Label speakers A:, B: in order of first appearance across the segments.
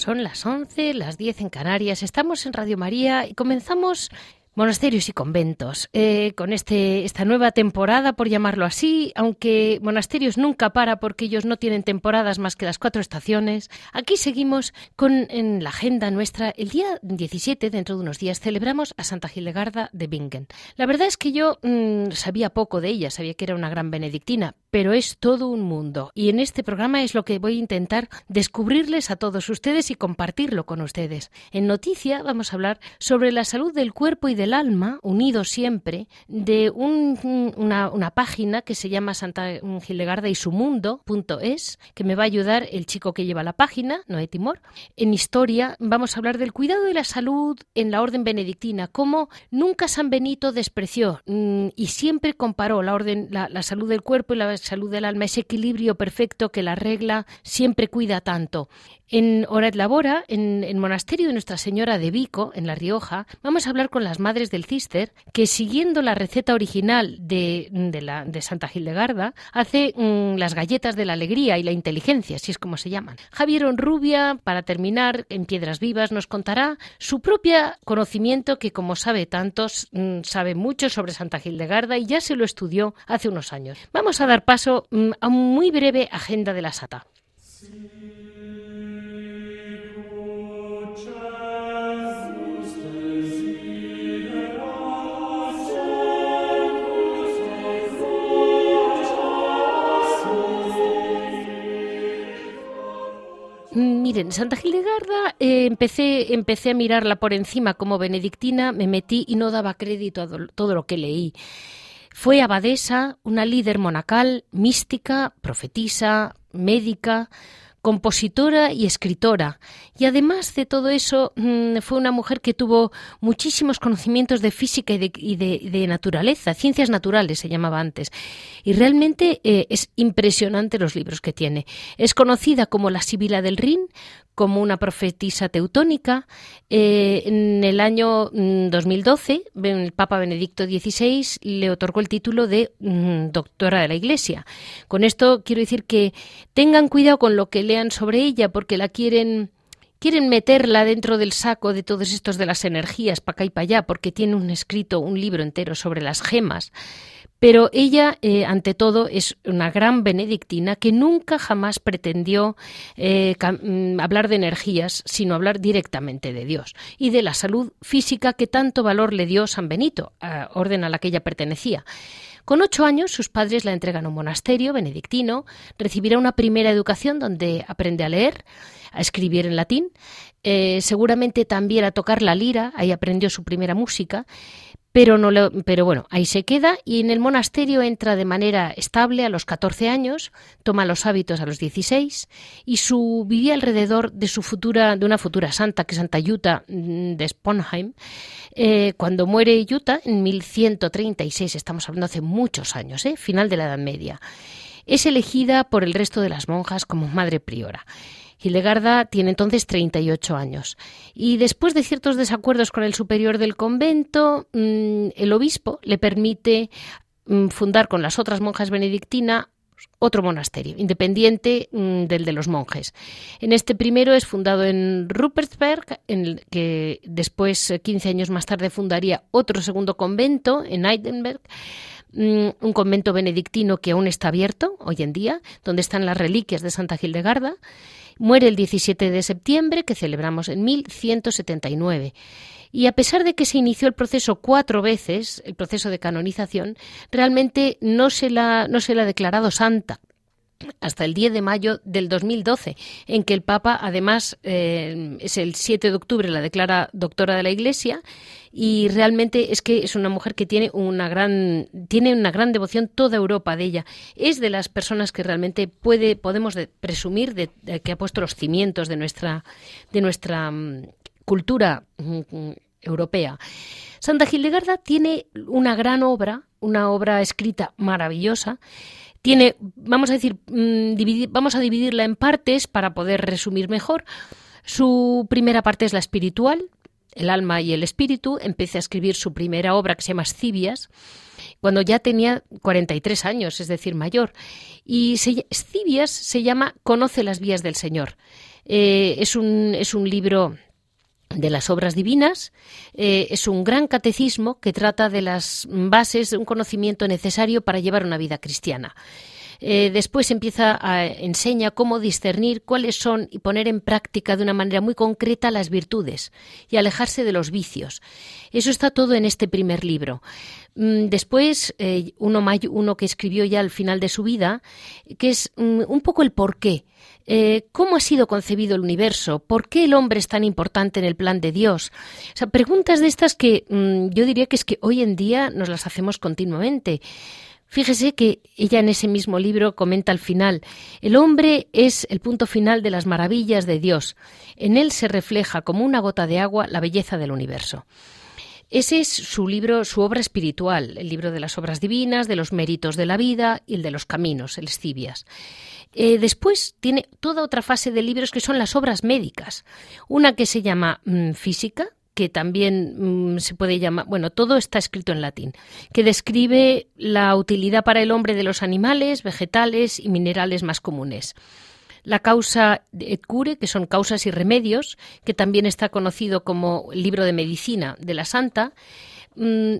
A: Son las 11, las 10 en Canarias. Estamos en Radio María y comenzamos Monasterios y conventos. Eh, con este, esta nueva temporada, por llamarlo así, aunque Monasterios nunca para porque ellos no tienen temporadas más que las cuatro estaciones, aquí seguimos con en la agenda nuestra. El día 17, dentro de unos días, celebramos a Santa Gilegarda de Bingen. La verdad es que yo mm, sabía poco de ella, sabía que era una gran benedictina, pero es todo un mundo. Y en este programa es lo que voy a intentar descubrirles a todos ustedes y compartirlo con ustedes. En Noticia vamos a hablar sobre la salud del cuerpo y del alma, unidos siempre, de una, página que se llama Santa Gilegarda y su mundo.es, que me va a ayudar el chico que lleva la página, Noé Timor. En historia vamos a hablar del cuidado de la salud en la orden benedictina, cómo nunca San Benito despreció mm, y siempre comparó la orden, la salud del cuerpo y la salud del alma, ese equilibrio perfecto que la regla siempre cuida tanto. En Orat Labora, en el monasterio de Nuestra Señora de Vico, en La Rioja, vamos a hablar con las madres del Cister, que siguiendo la receta original de, la, de Santa Hildegarda, hace mm, las galletas de la alegría y la inteligencia, así es como se llaman. Javier Onrubia, para terminar, en Piedras Vivas, nos contará su propio conocimiento, que como sabe tantos, mm, sabe mucho sobre Santa Hildegarda y ya se lo estudió hace unos años. Vamos a dar paso mm, a una muy breve agenda de la SATA. Miren, Santa Gildegarda eh, empecé, empecé a mirarla por encima como benedictina, me metí y no daba crédito a todo lo que leí. Fue abadesa, una líder monacal, mística, profetisa, médica, compositora y escritora. Y además de todo eso, mm, fue una mujer que tuvo muchísimos conocimientos de física y de, naturaleza, ciencias naturales se llamaba antes. Y realmente eh, es impresionante los libros que tiene. Es conocida como la Sibila del Rin, como una profetisa teutónica. Eh, en el año 2012, mm, el Papa Benedicto XVI le otorgó el título de mm, doctora de la Iglesia. Con esto quiero decir que tengan cuidado con lo que lean sobre ella, porque la quieren quieren meterla dentro del saco de todos estos de las energías para acá y para allá, porque tiene un escrito, un libro entero sobre las gemas. Pero ella, eh, ante todo, es una gran benedictina que nunca jamás pretendió eh, mm, hablar de energías, sino hablar directamente de Dios y de la salud física que tanto valor le dio San Benito, orden a la que ella pertenecía. Con ocho años, sus padres la entregan a un monasterio benedictino, recibirá una primera educación donde aprende a leer, a escribir en latín, eh, seguramente también a tocar la lira, ahí aprendió su primera música, pero, no lo, pero bueno, ahí se queda y en el monasterio entra de manera estable a los 14 años, toma los hábitos a los 16 y su vivía alrededor de su futura, de una futura santa, que es Santa Yuta mm, de Sponheim. Eh, cuando muere Yuta en 1136, estamos hablando hace muchos años, ¿eh? final de la Edad Media, es elegida por el resto de las monjas como madre priora. Hildegarda tiene entonces 38 años. Y después de ciertos desacuerdos con el superior del convento, mm, el obispo le permite mm, fundar con las otras monjas benedictinas otro monasterio, independiente mm, del de los monjes. En este primero es fundado en Rupertsberg, en el que después, 15 eh, años más tarde, fundaría otro segundo convento en Heidenberg, un convento benedictino que aún está abierto hoy en día, donde están las reliquias de Santa Hildegarda. Muere el 17 de septiembre, que celebramos en 1179. Y a pesar de que se inició el proceso cuatro veces, el proceso de canonización, realmente no se la, no se la ha declarado santa. Hasta el 10 de mayo del 2012, en que el Papa, además, eh, es el 7 de octubre, la declara doctora de la Iglesia y realmente es que es una mujer que tiene una gran tiene una gran devoción toda Europa de ella. Es de las personas que realmente puede podemos presumir de, que ha puesto los cimientos de nuestra de nuestra mm, cultura mm, europea. Santa Gildegarda tiene una gran obra, una obra escrita maravillosa tiene, vamos a decir, mm, vamos a dividirla en partes para poder resumir mejor. Su primera parte es la espiritual, el alma y el espíritu. Empecé a escribir su primera obra que se llama Cibias cuando ya tenía 43 años, es decir, mayor. Y Cibias se llama Conoce las vías del Señor. Eh, es, un, es un libro de las obras divinas. Eh, es un gran catecismo que trata de las bases de un conocimiento necesario para llevar una vida cristiana. Eh, después empieza a enseña cómo discernir cuáles son y poner en práctica de una manera muy concreta las virtudes y alejarse de los vicios. Eso está todo en este primer libro. Mm, después, eh, uno, uno, que escribió ya al final de su vida, que es mm, un poco el porqué. Eh, ¿Cómo ha sido concebido el universo? ¿Por qué el hombre es tan importante en el plan de Dios? O sea, preguntas de estas que mm, yo diría que es que hoy en día nos las hacemos continuamente. Fíjese que ella en ese mismo libro comenta al final, el hombre es el punto final de las maravillas de Dios. En él se refleja como una gota de agua la belleza del universo. Ese es su libro, su obra espiritual, el libro de las obras divinas, de los méritos de la vida y el de los caminos, el Escibias. Eh, después tiene toda otra fase de libros que son las obras médicas. Una que se llama mm, Física, que también mm, se puede llamar, bueno, todo está escrito en latín, que describe la utilidad para el hombre de los animales, vegetales y minerales más comunes. La causa et cure, que son causas y remedios, que también está conocido como libro de medicina de la Santa, Mm,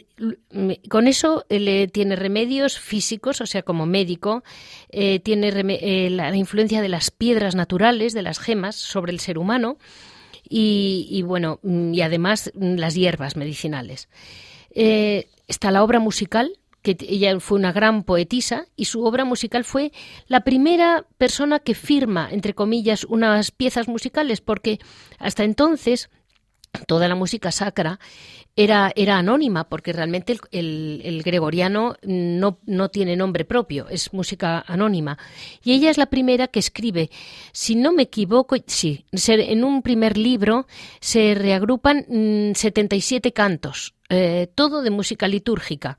A: con eso le tiene remedios físicos, o sea, como médico, eh, tiene eh, la, influencia de las piedras naturales, de las gemas, sobre el ser humano, y, bueno, mm, y además mm, las hierbas medicinales. Eh, está la obra musical, que ella fue una gran poetisa y su obra musical fue la primera persona que firma, entre comillas, unas piezas musicales, porque hasta entonces toda la música sacra era, era anónima, porque realmente el, gregoriano no, no, tiene nombre propio, es música anónima. Y ella es la primera que escribe, si no me equivoco, sí, en un primer libro se reagrupan 77 mm, cantos, eh, todo de música litúrgica.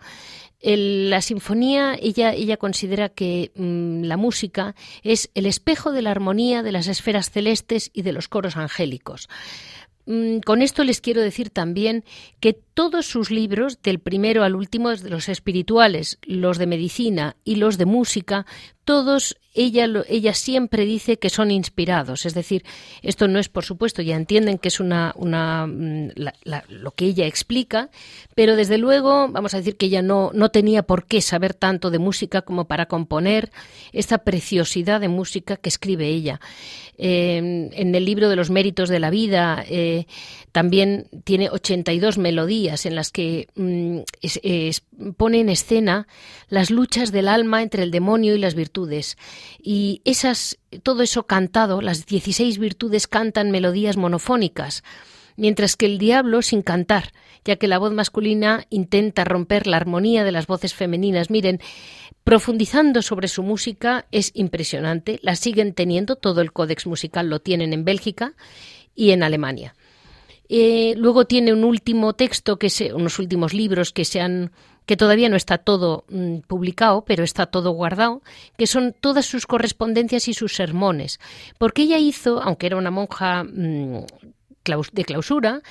A: La sinfonía, ella, ella considera que mm, la música es el espejo de la armonía de las esferas celestes y de los coros angélicos. Mm, con esto les quiero decir también que todos sus libros, del primero al último, los espirituales, los de medicina y los de música, todos ella, ella siempre dice que son inspirados. Es decir, esto no es, por supuesto, ya entienden que es una, una mm, lo que ella explica, pero desde luego, vamos a decir que ella no, no tenía por qué saber tanto de música como para componer esta preciosidad de música que escribe ella. Eh, en el libro de los méritos de la vida eh, también tiene 82 melodías en las que mm, pone en escena las luchas del alma entre el demonio y las virtudes. Y esas, todo eso cantado, las 16 virtudes cantan melodías monofónicas, mientras que el diablo sin cantar, ya que la voz masculina intenta romper la armonía de las voces femeninas. Miren, profundizando sobre su música es impresionante, la siguen teniendo, todo el códex musical lo tienen en Bélgica y en Alemania. Eh, luego tiene un último texto, que se, unos últimos libros que se han que todavía no está todo mm, publicado, pero está todo guardado, que son todas sus correspondencias y sus sermones. Porque ella hizo, aunque era una monja mm, de clausura,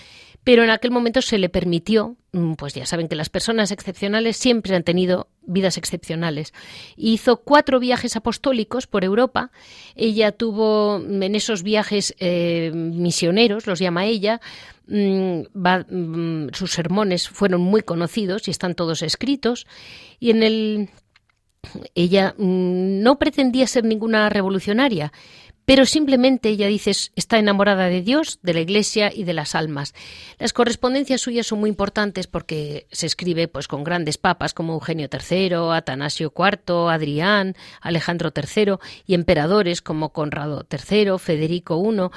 A: pero en aquel momento se le permitió, mm, pues ya saben que las personas excepcionales siempre han tenido vidas excepcionales. Hizo cuatro viajes apostólicos por Europa. Ella tuvo en esos viajes eh, misioneros, los llama ella. Mm, mm, sus sermones fueron muy conocidos y están todos escritos. Y en el ella no pretendía ser ninguna revolucionaria, pero simplemente ella dice está enamorada de Dios, de la Iglesia y de las almas. Las correspondencias suyas son muy importantes porque se escribe pues con grandes papas como Eugenio III, Atanasio IV, Adrián, Alejandro III y emperadores como Conrado III, Federico I.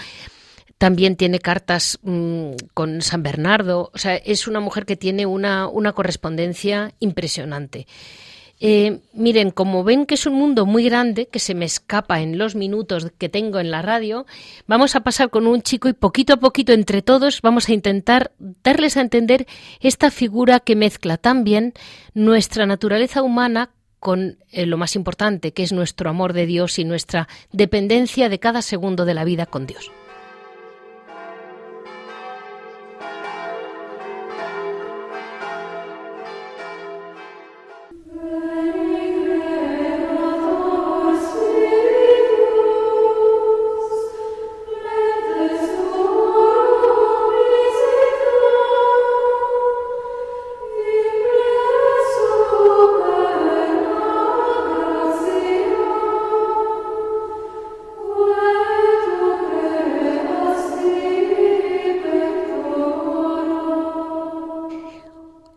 A: También tiene cartas mm, con San Bernardo. O sea, es una mujer que tiene una, una correspondencia impresionante. Eh, miren, como ven que es un mundo muy grande, que se me escapa en los minutos que tengo en la radio, vamos a pasar con un chico y poquito a poquito entre todos vamos a intentar darles a entender esta figura que mezcla también nuestra naturaleza humana con eh, lo más importante, que es nuestro amor de Dios y nuestra dependencia de cada segundo de la vida con Dios.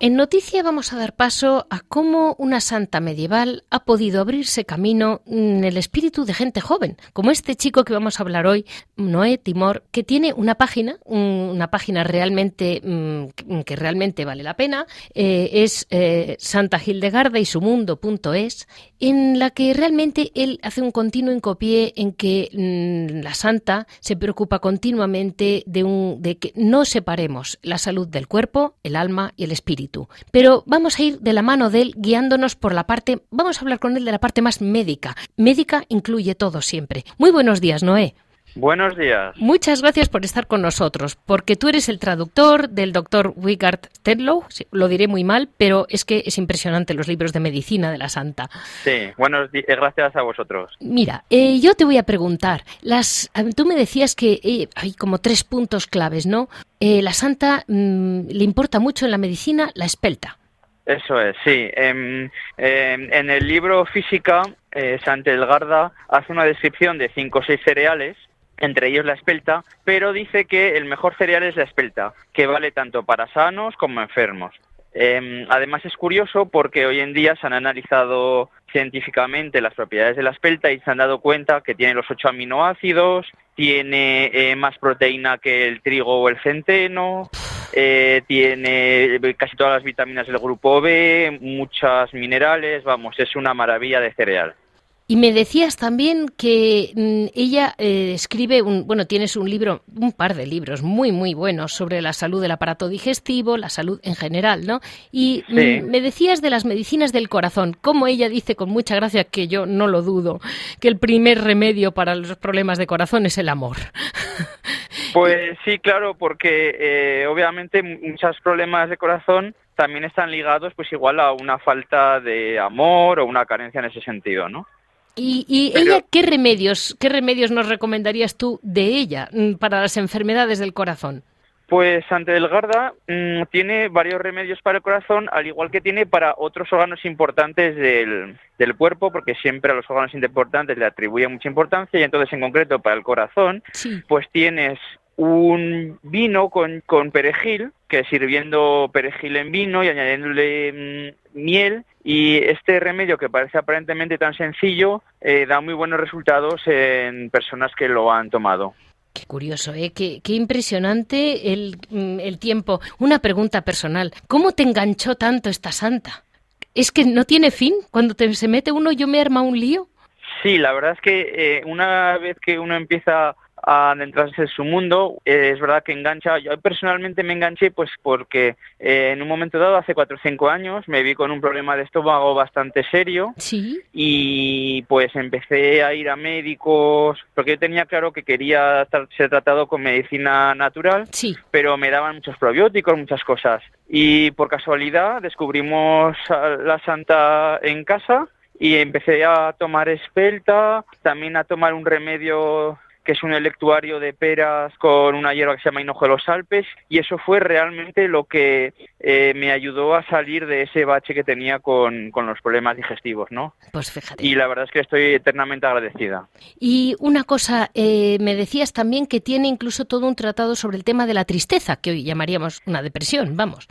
A: En noticia vamos a dar paso a cómo una santa medieval ha podido abrirse camino en el espíritu de gente joven, como este chico que vamos a hablar hoy, Noé Timor, que tiene una página, una página realmente mm, que realmente vale la pena, eh, es eh, Santa y su mundo.es, en la que realmente él hace un continuo hincapié en que mm, la santa se preocupa continuamente de, un, de que no separemos la salud del cuerpo, el alma y el espíritu pero vamos a ir de la mano de él guiándonos por la parte, vamos a hablar con él de la parte más médica. Médica incluye todo siempre. Muy buenos días, Noé.
B: Buenos días.
A: Muchas gracias por estar con nosotros, porque tú eres el traductor del doctor Wigard Tedlow, lo diré muy mal, pero es que es impresionante los libros de medicina de la Santa.
B: Sí, buenos días, eh, gracias a vosotros.
A: Mira, eh, yo te voy a preguntar, las, tú me decías que eh, hay como tres puntos claves, ¿no? la Santa mm, le importa mucho en la medicina la espelta.
B: Eso es, sí. En, en el libro Física, Santa Elgarda hace una descripción de cinco o seis cereales entre ellos la espelta, pero dice que el mejor cereal es la espelta, que vale tanto para sanos como enfermos. Em, además es curioso porque hoy en día se han analizado científicamente las propiedades de la espelta y se han dado cuenta que tiene los ocho aminoácidos, tiene eh, más proteína que el trigo o el centeno, eh, tiene casi todas las vitaminas del grupo B, muchas minerales, vamos, es una maravilla de cereal.
A: Y me decías también que mm, ella eh, escribe, un, bueno, tienes un libro, un par de libros muy, muy buenos sobre la salud del aparato digestivo, la salud en general, ¿no? Y mm, me decías de las medicinas del corazón, como ella dice con mucha gracia, que yo no lo dudo, que el primer remedio para los problemas de corazón es el amor.
B: Pues sí, claro, porque eh, obviamente muchos problemas de corazón también están ligados pues igual a una falta de amor o una carencia en ese sentido, ¿no?
A: ¿Y, ella qué remedios, qué remedios nos recomendarías tú de ella mm, para las enfermedades del corazón?
B: Pues Santa Delgarda mm, tiene varios remedios para el corazón, al igual que tiene para otros órganos importantes del, del, cuerpo, porque siempre a los órganos importantes le atribuye mucha importancia, y entonces en concreto para el corazón, pues tienes un vino con, con perejil, que sirviendo perejil en vino y añadiéndole mm, miel, y este remedio que parece aparentemente tan sencillo eh, da muy buenos resultados en personas que lo han tomado.
A: Qué curioso, ¿eh? Qué, qué impresionante el, mm, el, tiempo. Una pregunta personal. ¿Cómo te enganchó tanto esta santa? ¿Es que no tiene fin? Cuando te, se mete uno, yo me arma un lío.
B: Sí, la verdad es que eh, una vez que uno empieza a adentrarse en su mundo. Eh, es verdad que engancha. Yo personalmente me enganché pues porque eh, en un momento dado, hace cuatro o cinco años, me vi con un problema de estómago bastante serio.
A: Sí.
B: Y pues empecé a ir a médicos, porque yo tenía claro que quería ser tratado con medicina natural,
A: sí.
B: pero me daban muchos probióticos, muchas cosas. Y por casualidad descubrimos la Santa en casa y empecé a tomar espelta, también a tomar un remedio que es un electuario de peras con una hierba que se llama hinojo de los Alpes, y eso fue realmente lo que eh, me ayudó a salir de ese bache que tenía con, con los problemas digestivos, ¿no?
A: Pues fíjate.
B: Y la verdad es que estoy eternamente agradecida.
A: Y una cosa, eh, me decías también que tiene incluso todo un tratado sobre el tema de la tristeza, que hoy llamaríamos una depresión, vamos.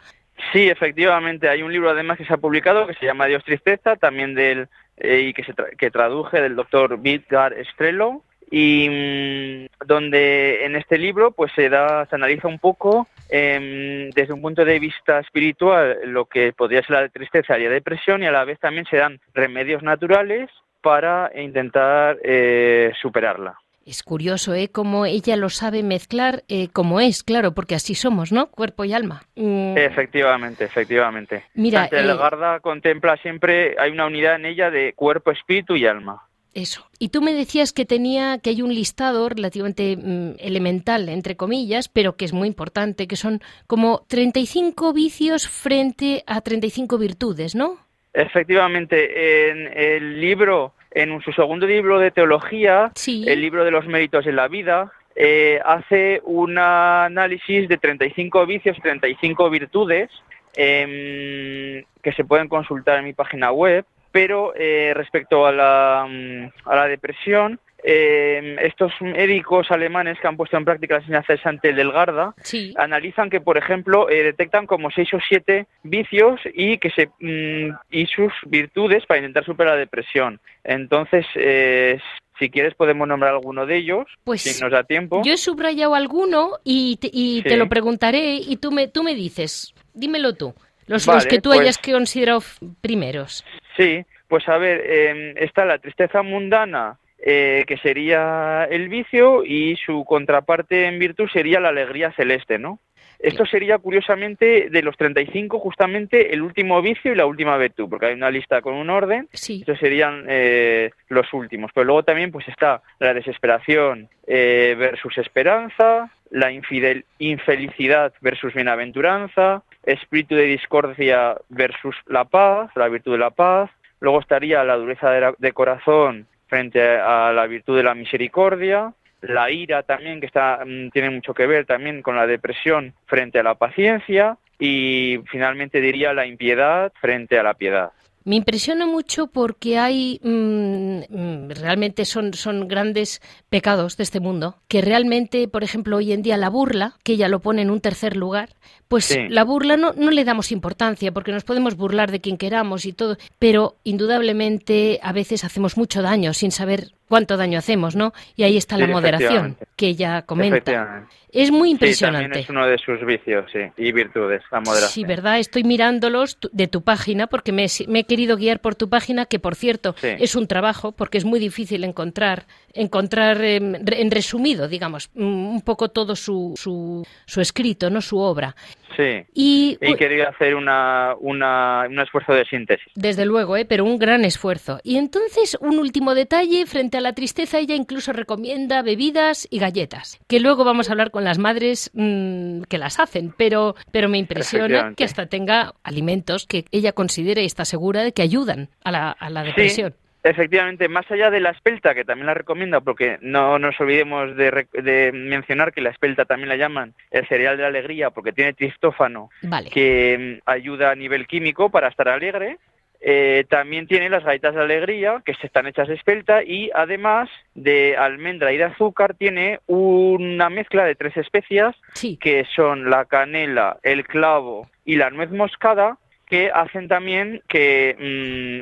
B: Sí, efectivamente. Hay un libro además que se ha publicado que se llama Dios Tristeza, también del eh, y que, se que traduje del doctor Vidgar Estrello y mm, donde en este libro pues se da se analiza un poco em, desde un punto de vista espiritual lo que podría ser la tristeza y la depresión y a la vez también se dan remedios naturales para intentar eh, superarla.
A: Es curioso, ¿eh? Cómo ella lo sabe mezclar eh, como es, claro, porque así somos, ¿no? Cuerpo y alma.
B: Mm. Efectivamente, efectivamente.
A: Mira,
B: eh... contempla siempre, hay una unidad en ella de cuerpo, espíritu y alma.
A: Eso. Y tú me decías que tenía, que hay un listado relativamente mm, elemental, entre comillas, pero que es muy importante, que son como 35 vicios frente a 35 virtudes, ¿no?
B: Efectivamente, en el libro en su segundo libro de teología, el libro de los méritos en la vida, eh, hace un análisis de 35 vicios y 35 virtudes em, que se pueden consultar en mi página web, pero eh, respecto a la, mm, a la depresión, eh, estos médicos alemanes que han puesto en práctica la enseñanza de Santel del Garda analizan que, por ejemplo, eh, detectan como seis o siete vicios y que se mm, y sus virtudes para intentar superar la depresión. Entonces, eh, si quieres podemos nombrar alguno de ellos,
A: pues
B: si nos da tiempo.
A: Yo he subrayado alguno y, te, y te lo preguntaré y tú me, tú me dices, dímelo tú, los, los que tú
B: pues
A: hayas considerado primeros.
B: Sí, pues a ver, em, está la tristeza mundana, eh, que sería el vicio y su contraparte en virtud sería la alegría celeste, ¿no? Esto sería, curiosamente, de los 35, justamente el último vicio y la última virtud, porque hay una lista con un orden.
A: Sí.
B: Estos serían eh, los últimos. Pero luego también pues está la desesperación eh, versus esperanza, la infidel infelicidad versus bienaventuranza, espíritu de discordia versus la paz, la virtud de la paz. Luego estaría la dureza de corazón frente a la virtud de la misericordia, la ira también, que está, mm, tiene mucho que ver también con la depresión frente a la paciencia, y finalmente diría la impiedad frente a la piedad.
A: Me impresiona mucho porque hay mm, mm, realmente son, son grandes pecados de este mundo que realmente, por ejemplo, hoy en día la burla, que ella lo pone en un tercer lugar, pues la burla no, no le damos importancia porque nos podemos burlar de quien queramos y todo, pero indudablemente a veces hacemos mucho daño sin saber cuánto daño hacemos, ¿no? Y ahí está la moderación que ella comenta. Es muy impresionante.
B: Sí, también es uno de sus vicios, sí, y virtudes, la moderación.
A: Sí, ¿verdad? Estoy mirándolos de tu página porque me, he querido guiar por tu página, que por cierto es un trabajo porque es muy difícil encontrar, encontrar em, en resumido, digamos, un poco todo su, su, su escrito, ¿no? Su obra.
B: Sí. Y, quería hacer una, una, un esfuerzo de síntesis.
A: Desde luego, ¿eh? pero un gran esfuerzo. Y entonces, un último detalle, frente a la tristeza, ella incluso recomienda bebidas y galletas, que luego vamos a hablar con las madres mm, que las hacen, pero, pero me impresiona que hasta tenga alimentos que ella considere y está segura de que ayudan a la, a la depresión.
B: Efectivamente, más allá de la espelta, que también la recomienda, porque no nos olvidemos de, mencionar que la espelta también la llaman el cereal de la alegría, porque tiene tristófano, que mm, ayuda a nivel químico para estar alegre. Eh, también tiene las galletas de alegría, que están hechas de espelta, y además de almendra y de azúcar, tiene una mezcla de tres especias, que son la canela, el clavo y la nuez moscada, que hacen también que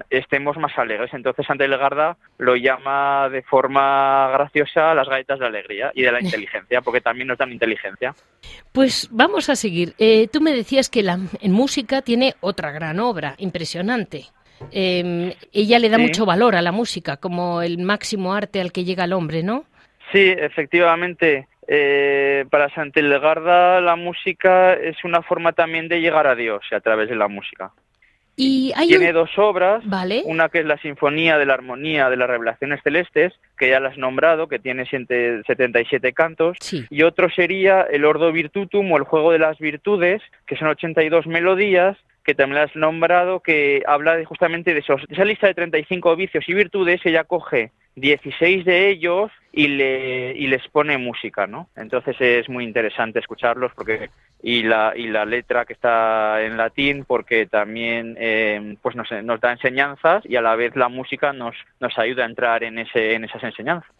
B: mm, estemos más alegres. Entonces, Santa Garda lo llama de forma graciosa las galletas de alegría y de la inteligencia, porque también nos dan inteligencia.
A: Pues vamos a seguir. Eh, tú me decías que la, en música tiene otra gran obra, impresionante. Em, ella le da mucho valor a la música como el máximo arte al que llega el hombre, ¿no?
B: Sí, efectivamente. Eh, para Santelgarda la música es una forma también de llegar a Dios a través de la música.
A: Y
B: Tiene dos obras, una que es la Sinfonía de la Armonía de las Revelaciones Celestes, que ya la has nombrado, que tiene 77 cantos, y otro sería el Ordo Virtutum o el Juego de las Virtudes, que son 82 melodías, que también la has nombrado, que habla de, justamente de, esos, de esa lista de 35 vicios y virtudes, ella coge 16 de ellos y, le, y les pone música, ¿no? Entonces es muy interesante escucharlos porque y la, y la letra que está en latín porque también eh, pues nos, nos da enseñanzas y a la vez la música nos, nos ayuda a entrar en, ese, en esas enseñanzas.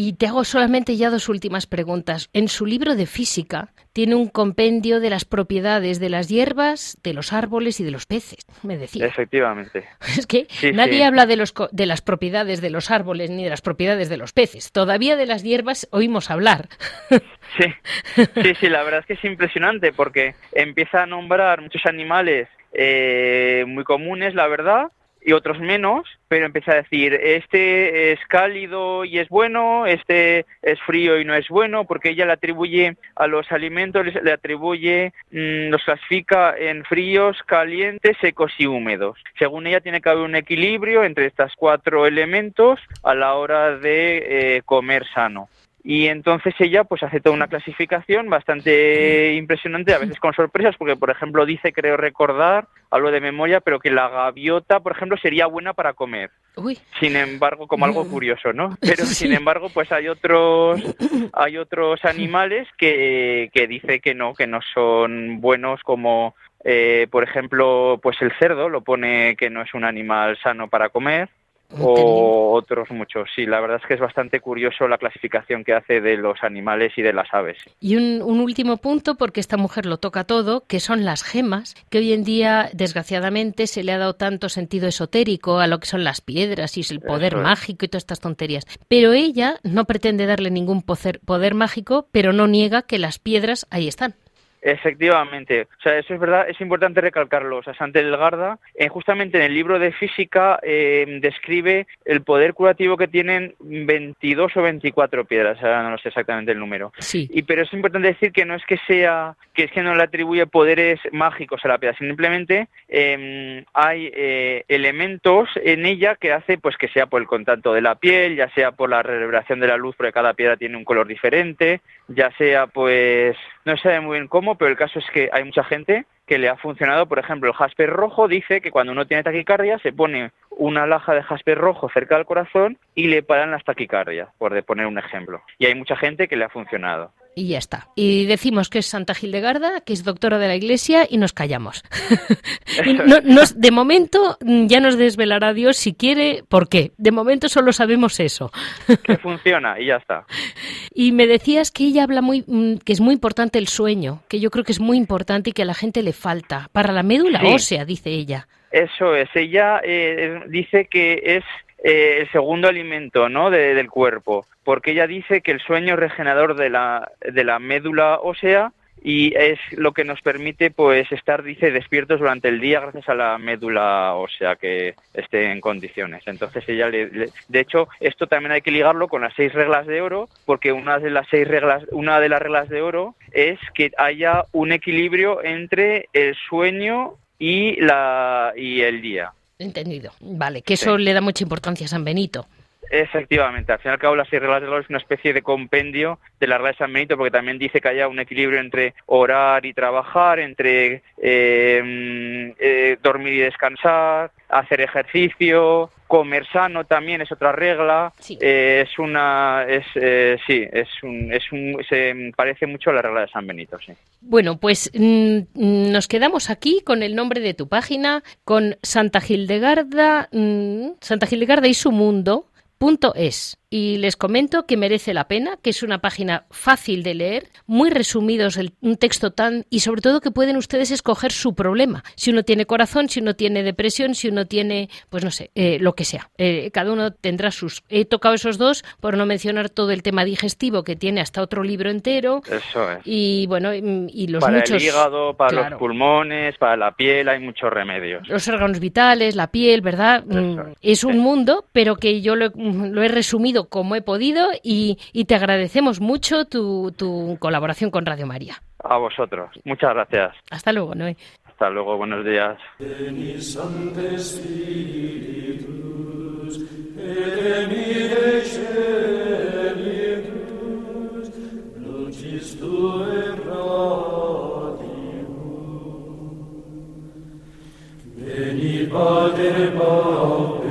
A: Y te hago solamente ya dos últimas preguntas. En su libro de física tiene un compendio de las propiedades de las hierbas, de los árboles y de los peces, me decía.
B: Efectivamente.
A: Es que nadie habla de, los, de las propiedades de los árboles ni de las propiedades de los peces. Todavía de las hierbas oímos hablar.
B: Sí, sí, sí, la verdad es que es impresionante porque empieza a nombrar muchos animales eh, muy comunes, la verdad, y otros menos, pero empieza a decir, este es cálido y es bueno, este es frío y no es bueno, porque ella le atribuye a los alimentos, le atribuye, mm, los clasifica en fríos, calientes, secos y húmedos. Según ella tiene que haber un equilibrio entre estos cuatro elementos a la hora de eh, comer sano. Y entonces ella pues hace toda una clasificación bastante impresionante, a veces con sorpresas, porque por ejemplo dice, creo recordar, hablo de memoria, pero que la gaviota, por ejemplo, sería buena para comer. Sin embargo, como algo curioso, ¿no? Pero sin embargo, pues hay otros hay otros animales que, que dice que no, que no son buenos como eh, por ejemplo, pues el cerdo lo pone que no es un animal sano para comer o otros muchos. Sí, la verdad es que es bastante curioso la clasificación que hace de los animales y de las aves.
A: Y un, último punto, porque esta mujer lo toca todo, que son las gemas, que hoy en día, desgraciadamente, se le ha dado tanto sentido esotérico a lo que son las piedras y el poder mágico y todas estas tonterías. Pero ella no pretende darle ningún poder mágico, pero no niega que las piedras ahí están.
B: Efectivamente, o sea, eso es verdad, es importante recalcarlo. O sea, Garda, eh, justamente en el libro de física, eh, describe el poder curativo que tienen 22 o 24 piedras, ahora no sé exactamente el número.
A: Sí.
B: Y, pero es importante decir que no es que sea, que es que no le atribuye poderes mágicos a la piedra, simplemente em, hay eh, elementos en ella que hace pues que sea por el contacto de la piel, ya sea por la reverberación de la luz, porque cada piedra tiene un color diferente, ya sea pues no se sabe muy bien cómo, pero el caso es que hay mucha gente que le ha funcionado, por ejemplo, el jasper rojo dice que cuando uno tiene taquicardia se pone una laja de jasper rojo cerca del corazón y le paran las taquicardias, por poner un ejemplo. Y hay mucha gente que le ha funcionado
A: y ya está. Y decimos que es Santa Gildegarda, que es doctora de la Iglesia y nos callamos. de momento mm, ya nos desvelará Dios si quiere por qué. De momento solo sabemos eso.
B: que funciona y ya está.
A: Y me decías que ella habla muy mm, que es muy importante el sueño, que yo creo que es muy importante y que a la gente le falta para la médula ósea, dice ella.
B: Eso es. Ella eh, dice que es eh, el segundo alimento ¿no? del cuerpo, porque ella dice que el sueño es regenerador de la, de la médula ósea y es lo que nos permite pues estar dice despiertos durante el día gracias a la médula ósea que esté en condiciones entonces ella le, de hecho esto también hay que ligarlo con las seis reglas de oro porque una de las seis reglas una de las reglas de oro es que haya un equilibrio entre el sueño y la y el día
A: Entendido. Vale, que eso le da mucha importancia a San Benito.
B: Efectivamente, al fin y al cabo las seis reglas de oro es una especie de compendio de la regla de San Benito porque también dice que haya un equilibrio entre orar y trabajar, entre eh, mm, eh, dormir y descansar, hacer ejercicio, comer sano también es otra regla. Eh, es una, es sí, es un, es un, se parece mucho a la regla de San Benito, sí.
A: Bueno, pues mm, nos quedamos aquí con el nombre de tu página, con Santa Gildegarda, mm, Santa Gildegarda y su mundo Punto es. Y les comento que merece la pena, que es una página fácil de leer, muy resumidos, el, un texto tan. y sobre todo que pueden ustedes escoger su problema. Si uno tiene corazón, si uno tiene depresión, si uno tiene, pues no sé, eh, lo que sea. Eh, cada uno tendrá sus. He tocado esos dos, por no mencionar todo el tema digestivo que tiene hasta otro libro entero.
B: Eso es.
A: Y bueno, y, los
B: para
A: muchos.
B: el hígado, para los pulmones, para la piel, hay muchos remedios.
A: Los órganos vitales, la piel, ¿verdad? Mm, es. un mundo, pero que yo lo lo he resumido como he podido y, y te agradecemos mucho tu, tu colaboración con Radio María.
B: A vosotros. Muchas gracias.
A: Hasta luego, Noé.
B: Hasta luego, buenos días.
A: Veni, Pater, Pater,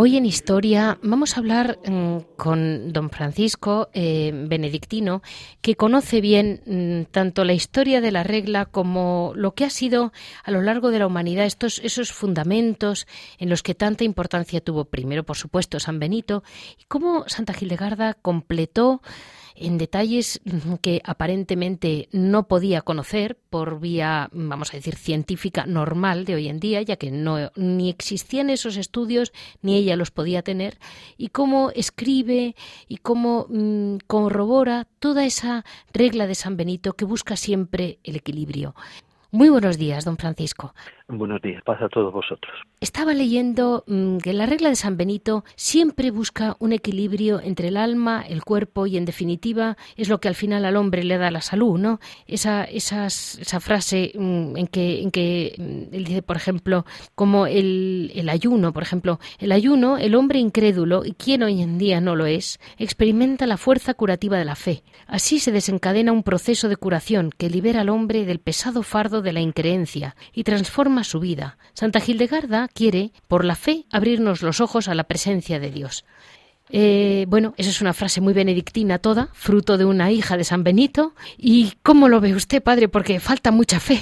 A: Hoy en Historia vamos a hablar mm, con don Francisco eh, Benedictino, que conoce bien mm, tanto la historia de la regla como lo que ha sido a lo largo de la humanidad estos esos fundamentos en los que tanta importancia tuvo. Primero, por supuesto, San Benito, y cómo Santa Gildegarda completó en detalles que aparentemente no podía conocer por vía, vamos a decir, científica normal de hoy en día, ya que no ni existían esos estudios ni ella los podía tener, y cómo escribe y cómo mm, corrobora toda esa regla de San Benito que busca siempre el equilibrio. Muy buenos días, don Francisco.
C: Buenos días, pasa a todos vosotros.
A: Estaba leyendo mm, que la regla de San Benito siempre busca un equilibrio entre el alma, el cuerpo y, en definitiva, es lo que al final al hombre le da la salud, ¿no? Esa, esa frase mm, en que, en que mm, él dice, por ejemplo, como el, el ayuno, por ejemplo, el ayuno, el hombre incrédulo, y quien hoy en día no lo es, experimenta la fuerza curativa de la fe. Así se desencadena un proceso de curación que libera al hombre del pesado fardo de la increencia y transforma su vida. Santa Gildegarda quiere, por la fe, abrirnos los ojos a la presencia de Dios. Eh, bueno, esa es una frase muy benedictina toda, fruto de una hija de San Benito. ¿Y cómo lo ve usted, padre? Porque falta mucha fe.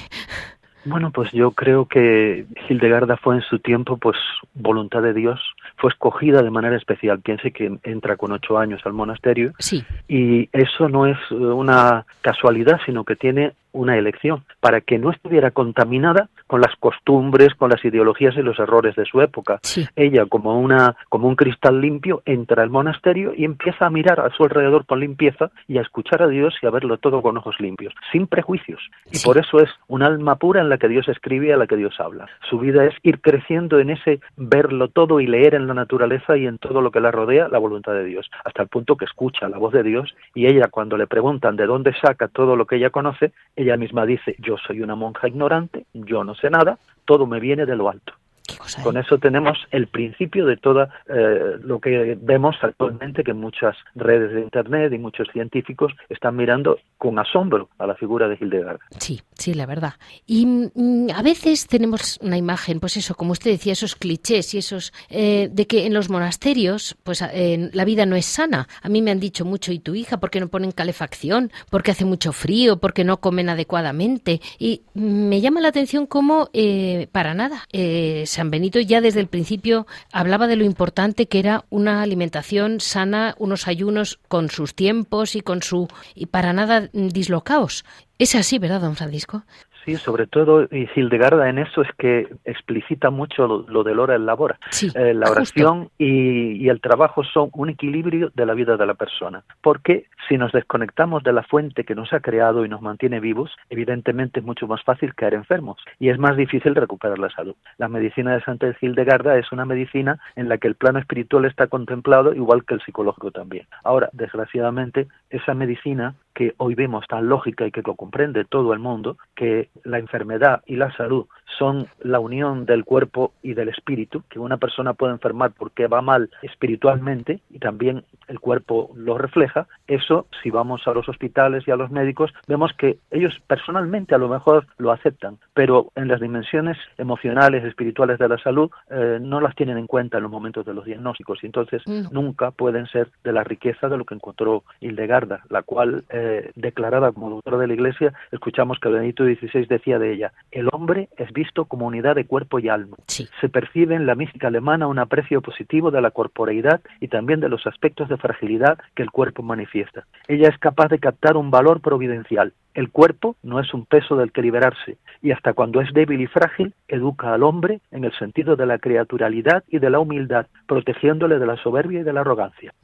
C: Bueno, pues yo creo que Hildegarda fue en su tiempo, pues, voluntad de Dios, fue escogida de manera especial. Piense que entra con ocho años al monasterio.
A: Sí.
C: Y eso no es una casualidad, sino que tiene una elección para que no estuviera contaminada con las costumbres, con las ideologías y los errores de su época. Ella, como una como un cristal limpio, entra al monasterio y empieza a mirar a su alrededor con limpieza y a escuchar a Dios y a verlo todo con ojos limpios, sin prejuicios. Y por eso es un alma pura en la que Dios escribe y a la que Dios habla. Su vida es ir creciendo en ese verlo todo y leer en la naturaleza y en todo lo que la rodea la voluntad de Dios, hasta el punto que escucha la voz de Dios y ella cuando le preguntan de dónde saca todo lo que ella conoce, ella misma dice, yo soy una monja ignorante, yo no sé nada, todo me viene de lo alto. Con eso tenemos el principio de todo eh, lo que vemos actualmente que muchas redes de Internet y muchos científicos están mirando con asombro a la figura de Hildegard.
A: Sí, sí, la verdad. Y mm, a veces tenemos una imagen, pues eso, como usted decía, esos clichés y esos eh, de que en los monasterios, pues la vida no es sana. A mí me han dicho mucho, ¿y tu hija? ¿Por qué no ponen calefacción? ¿Porque hace mucho frío? ¿Porque no comen adecuadamente? Y me llama la atención cómo, eh, para nada, San Benito ya desde el principio hablaba de lo importante que era una alimentación sana, unos ayunos con sus tiempos y con su y para nada dislocaos. Es así, ¿verdad, don Francisco?
C: Sí, sobre todo, y Hildegarda en eso es que explicita mucho lo, del hora en labora.
A: Eh,
C: la oración y, el trabajo son un equilibrio de la vida de la persona. Porque si nos desconectamos de la fuente que nos ha creado y nos mantiene vivos, evidentemente es mucho más fácil caer enfermos y es más difícil recuperar la salud. La medicina de Santa Hildegarda es una medicina en la que el plano espiritual está contemplado igual que el psicológico también. Ahora, desgraciadamente, esa medicina que hoy vemos tan lógica y que lo comprende todo el mundo, que la enfermedad y la salud son la unión del cuerpo y del espíritu, que una persona puede enfermar porque va mal espiritualmente y también el cuerpo lo refleja, eso si vamos a los hospitales y a los médicos vemos que ellos personalmente a lo mejor lo aceptan, pero en las dimensiones emocionales, espirituales de la salud eh, no las tienen en cuenta en los momentos de los diagnósticos y entonces mm. nunca pueden ser de la riqueza de lo que encontró Hildegarda, la cual eh, declarada como doctora de la Iglesia, escuchamos que Benito XVI decía de ella, el hombre es visto como unidad de cuerpo y alma. Se percibe en la mística alemana un aprecio positivo de la corporeidad y también de los aspectos de fragilidad que el cuerpo manifiesta. Ella es capaz de captar un valor providencial, el cuerpo no es un peso del que liberarse y hasta cuando es débil y frágil educa al hombre en el sentido de la criaturalidad y de la humildad, protegiéndole de la soberbia y de la arrogancia.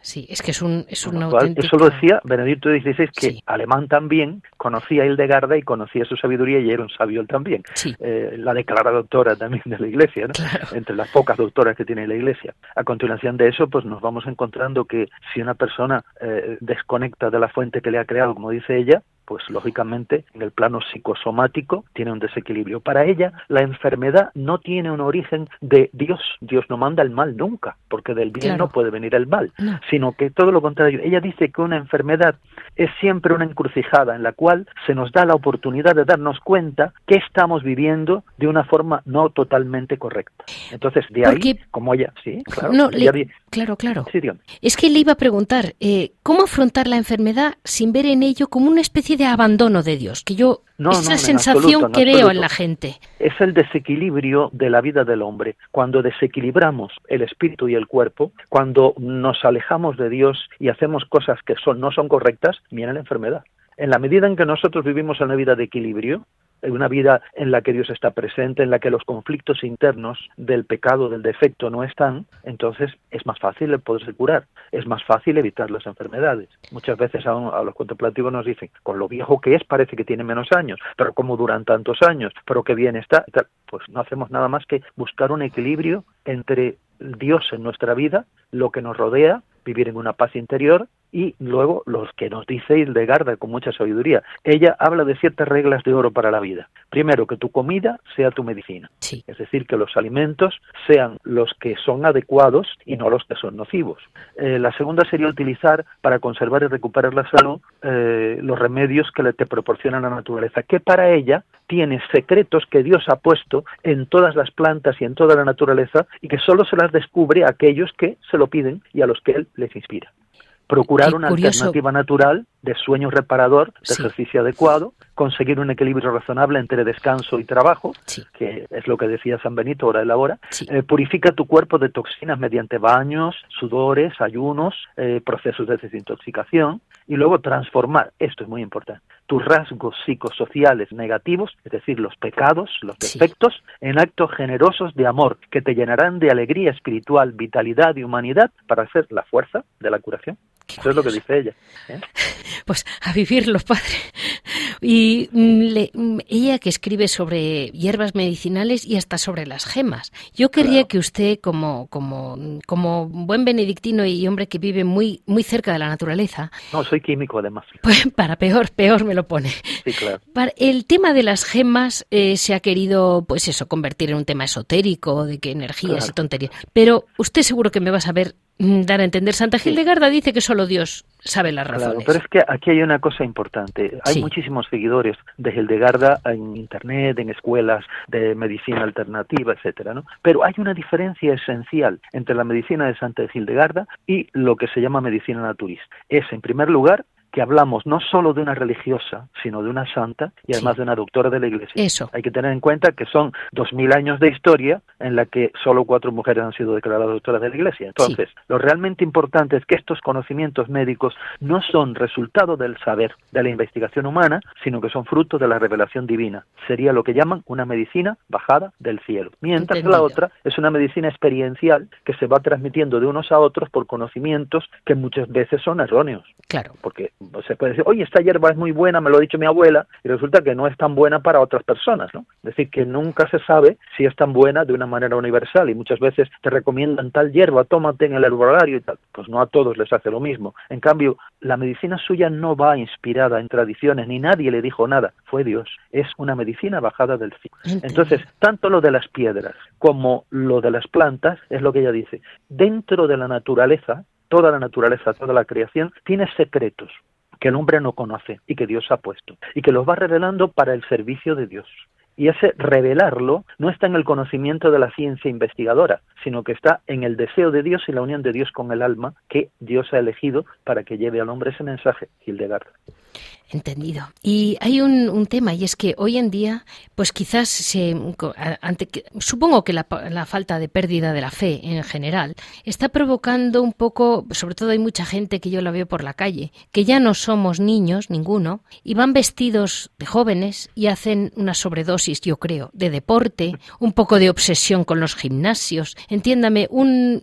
A: sí, es que es un, es un
C: Eso lo decía Benedicto XVI, que alemán también conocía a Hildegarda y conocía su sabiduría y era un sabio él también. Eh, la declarada doctora también de la Iglesia, entre las pocas doctoras que tiene la Iglesia. A continuación de eso, pues nos vamos encontrando que si una persona eh, desconecta de la fuente que le ha creado, como dice ella, pues lógicamente en el plano psicosomático tiene un desequilibrio. Para ella la enfermedad no tiene un origen de Dios, Dios no manda el mal nunca, porque del bien no puede venir el mal, sino que todo lo contrario. Ella dice que una enfermedad es siempre una encrucijada en la cual se nos da la oportunidad de darnos cuenta que estamos viviendo de una forma no totalmente correcta. Entonces, de ahí, como ella, sí, claro,
A: claro, claro. es que le iba a preguntar, eh, ¿cómo afrontar la enfermedad sin ver en ello como una especie de abandono de Dios? Que yo, esa sensación que veo en la gente.
C: Es el desequilibrio de la vida del hombre. Cuando desequilibramos el espíritu y el cuerpo, cuando nos alejamos de Dios y hacemos cosas que son, no son correctas, viene la enfermedad. En la medida en que nosotros vivimos en una vida de equilibrio, una vida en la que Dios está presente, en la que los conflictos internos del pecado, del defecto no están, entonces es más fácil el poderse curar, es más fácil evitar las enfermedades. Muchas veces a, los contemplativos nos dicen, con lo viejo que es parece que tiene menos años, pero como duran tantos años, pero qué bien está, pues no hacemos nada más que buscar un equilibrio entre Dios en nuestra vida, lo que nos rodea, vivir en una paz interior y luego los que nos dice Hildegarda con mucha sabiduría. Ella habla de ciertas reglas de oro para la vida. Primero, que tu comida sea tu medicina. Es decir, que los alimentos sean los que son adecuados y no los que son nocivos. Eh, la segunda sería utilizar para conservar y recuperar la salud eh, los remedios que le te proporciona la naturaleza, que para ella tiene secretos que Dios ha puesto en todas las plantas y en toda la naturaleza y que solo se las descubre a aquellos que se lo piden y a los que Él les inspira procurar una alternativa natural de sueño reparador, de ejercicio adecuado, conseguir un equilibrio razonable entre descanso y trabajo, que es lo que decía San Benito, hora de la hora, eh, purifica tu cuerpo de toxinas mediante baños, sudores, ayunos, eh, procesos de desintoxicación, y luego transformar, esto es muy importante, tus rasgos psicosociales negativos, es decir, los pecados, los defectos, en actos generosos de amor que te llenarán de alegría espiritual, vitalidad y humanidad para hacer la fuerza de la curación. Eso es lo que dice ella. ¿eh?
A: Pues a vivirlo, padre. Y mm, mm, ella que escribe sobre hierbas medicinales y hasta sobre las gemas. Yo querría que usted, como, como, como buen benedictino y hombre que vive muy, muy cerca de la naturaleza.
C: No, soy químico además.
A: Pues para peor, peor me lo pone.
C: Sí, claro.
A: el tema de las gemas eh, se ha querido, pues eso, convertir en un tema esotérico, de que energías y tonterías. Pero usted seguro que me va a saber Mm, dar a entender. Santa Hildegarda dice que solo Dios sabe las razones.
C: pero es que aquí hay una cosa importante. Hay muchísimos seguidores de Hildegarda en Internet, en escuelas de medicina alternativa, etcétera, ¿no? Pero hay una diferencia esencial entre la medicina de Santa Hildegarda y lo que se llama medicina naturista. Es, en primer lugar, que hablamos no solo de una religiosa, sino de una santa y además de una doctora de la Iglesia.
A: Eso.
C: Hay que tener en cuenta que son dos mil años de historia en la que solo cuatro mujeres han sido declaradas doctoras de la Iglesia. Entonces, lo realmente importante es que estos conocimientos médicos no son resultado del saber, de la investigación humana, sino que son fruto de la revelación divina. Sería lo que llaman una medicina bajada del cielo. Mientras que la otra es una medicina experiencial que se va transmitiendo de unos a otros por conocimientos que muchas veces son erróneos.
A: Claro.
C: Porque se puede decir, oye, esta hierba es muy buena, me lo ha dicho mi abuela, y resulta que no es tan buena para otras personas, ¿no? Es decir, que nunca se sabe si es tan buena de una manera universal, y muchas veces te recomiendan tal hierba, tómate en el herbolario y tal. Pues no a todos les hace lo mismo. En cambio, la medicina suya no va inspirada en tradiciones, ni nadie le dijo nada, fue Dios. Es una medicina bajada del cielo. Entonces, tanto lo de las piedras como lo de las plantas, es lo que ella dice, dentro de la naturaleza, toda la naturaleza, toda la creación, tiene secretos que el hombre no conoce y que Dios ha puesto, y que los va revelando para el servicio de Dios. Y ese revelarlo no está en el conocimiento de la ciencia investigadora, sino que está en el deseo de Dios y la unión de Dios con el alma que Dios ha elegido para que lleve al hombre ese mensaje, Hildegard.
A: Entendido. Y hay un, tema, y es que hoy en día, pues quizás se, ante, supongo que la, la, falta de pérdida de la fe en general está provocando un poco, sobre todo hay mucha gente que yo la veo por la calle, que ya no somos niños, ninguno, y van vestidos de jóvenes y hacen una sobredosis, yo creo, de deporte, un poco de obsesión con los gimnasios, entiéndame, un,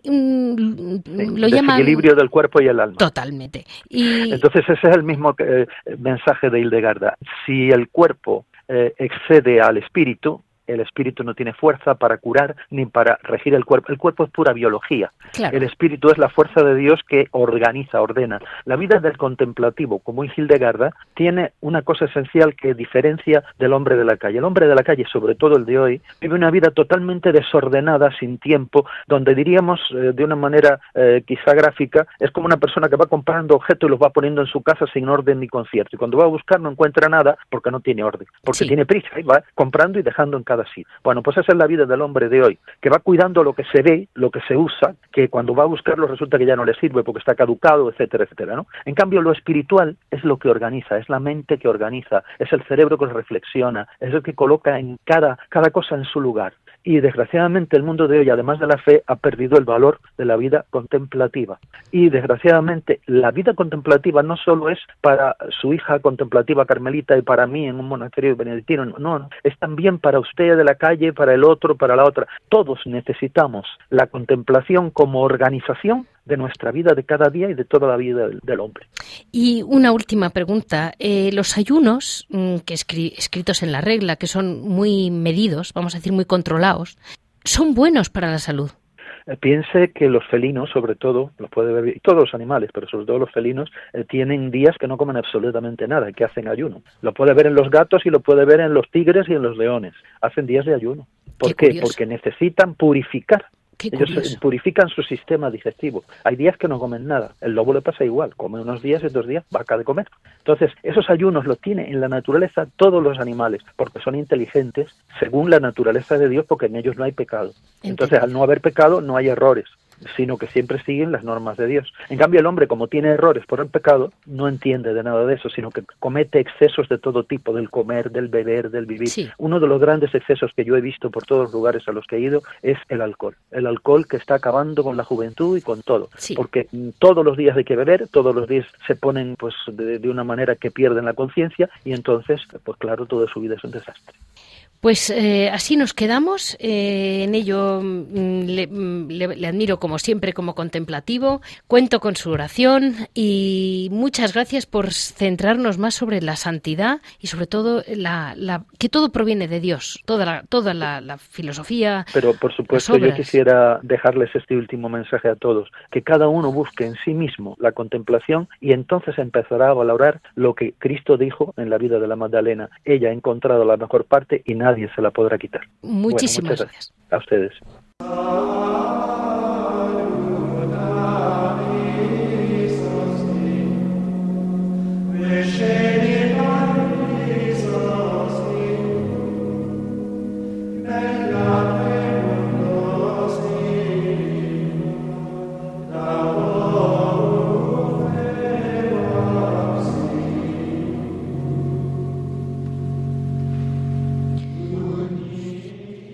C: lo llaman equilibrio del cuerpo y el alma.
A: Totalmente.
C: Y... Entonces ese es el mismo que, mensaje de Hildegarda. Si el cuerpo eh, excede al espíritu, el espíritu no tiene fuerza para curar ni para regir el cuerpo. El cuerpo es pura biología. El espíritu es la fuerza de Dios que organiza, ordena. La vida del contemplativo, como en Hildegarda, tiene una cosa esencial que diferencia del hombre de la calle. El hombre de la calle, sobre todo el de hoy, vive una vida totalmente desordenada, sin tiempo, donde diríamos eh, de una manera eh, quizá gráfica, es como una persona que va comprando objetos y los va poniendo en su casa sin orden ni concierto. Y cuando va a buscar no encuentra nada porque no tiene orden, porque tiene prisa y va comprando y dejando en cada sitio. Bueno, pues esa es la vida del hombre de hoy, que va cuidando lo que se ve, lo que se usa, que cuando va a buscarlo resulta que ya no le sirve porque está caducado, etcétera, etcétera, ¿no? En cambio, lo espiritual es lo que organiza, es la mente que organiza, es el cerebro que reflexiona, es el que coloca en cada, cada cosa en su lugar. Y desgraciadamente el mundo de hoy, además de la fe, ha perdido el valor de la vida contemplativa. Y desgraciadamente la vida contemplativa no solo es para su hija contemplativa carmelita y para mí en un monasterio benedictino, no, no, es también para usted de la calle, para el otro, para la otra. Todos necesitamos la contemplación como organización de nuestra vida de cada día y de toda la vida del, hombre.
A: Y una última pregunta. Eh, los ayunos mm, que escritos en la regla, que son muy medidos, vamos a decir muy controlados, ¿son buenos para la salud?
C: Eh, piense que los felinos, sobre todo, los puede ver, y todos los animales, pero sobre todo los felinos, eh, tienen días que no comen absolutamente nada, que hacen ayuno. Lo puede ver en los gatos y lo puede ver en los tigres y en los leones. Hacen días de ayuno. ¿Por qué? Porque necesitan purificar ellos purifican su sistema digestivo. Hay días que no comen nada. El lobo le pasa igual. Come unos días y otros días vaca de comer. Entonces, esos ayunos los tiene en la naturaleza todos los animales, porque son inteligentes según la naturaleza de Dios, porque en ellos no hay pecado. Entonces, al no haber pecado, no hay errores sino que siempre siguen las normas de Dios. En cambio, el hombre, como tiene errores por el pecado, no entiende de nada de eso, sino que comete excesos de todo tipo, del comer, del beber, del vivir. Uno de los grandes excesos que yo he visto por todos los lugares a los que he ido es el alcohol. El alcohol que está acabando con la juventud y con todo. Porque todos los días hay que beber, todos los días se ponen pues de, de una manera que pierden la conciencia y entonces, pues claro, toda su vida es un desastre.
A: Pues eh, así nos quedamos. Eh, en ello mm, mm, le, admiro como siempre como contemplativo. Cuento con su oración y muchas gracias por centrarnos más sobre la santidad y sobre todo la, que todo proviene de Dios, toda la, toda la, filosofía.
C: Pero por supuesto yo quisiera dejarles este último mensaje a todos, que cada uno busque en sí mismo la contemplación y entonces empezará a valorar lo que Cristo dijo en la vida de la Magdalena. Ella ha encontrado la mejor parte y nada nadie se la podrá quitar.
A: Muchísimas gracias.
C: A ustedes.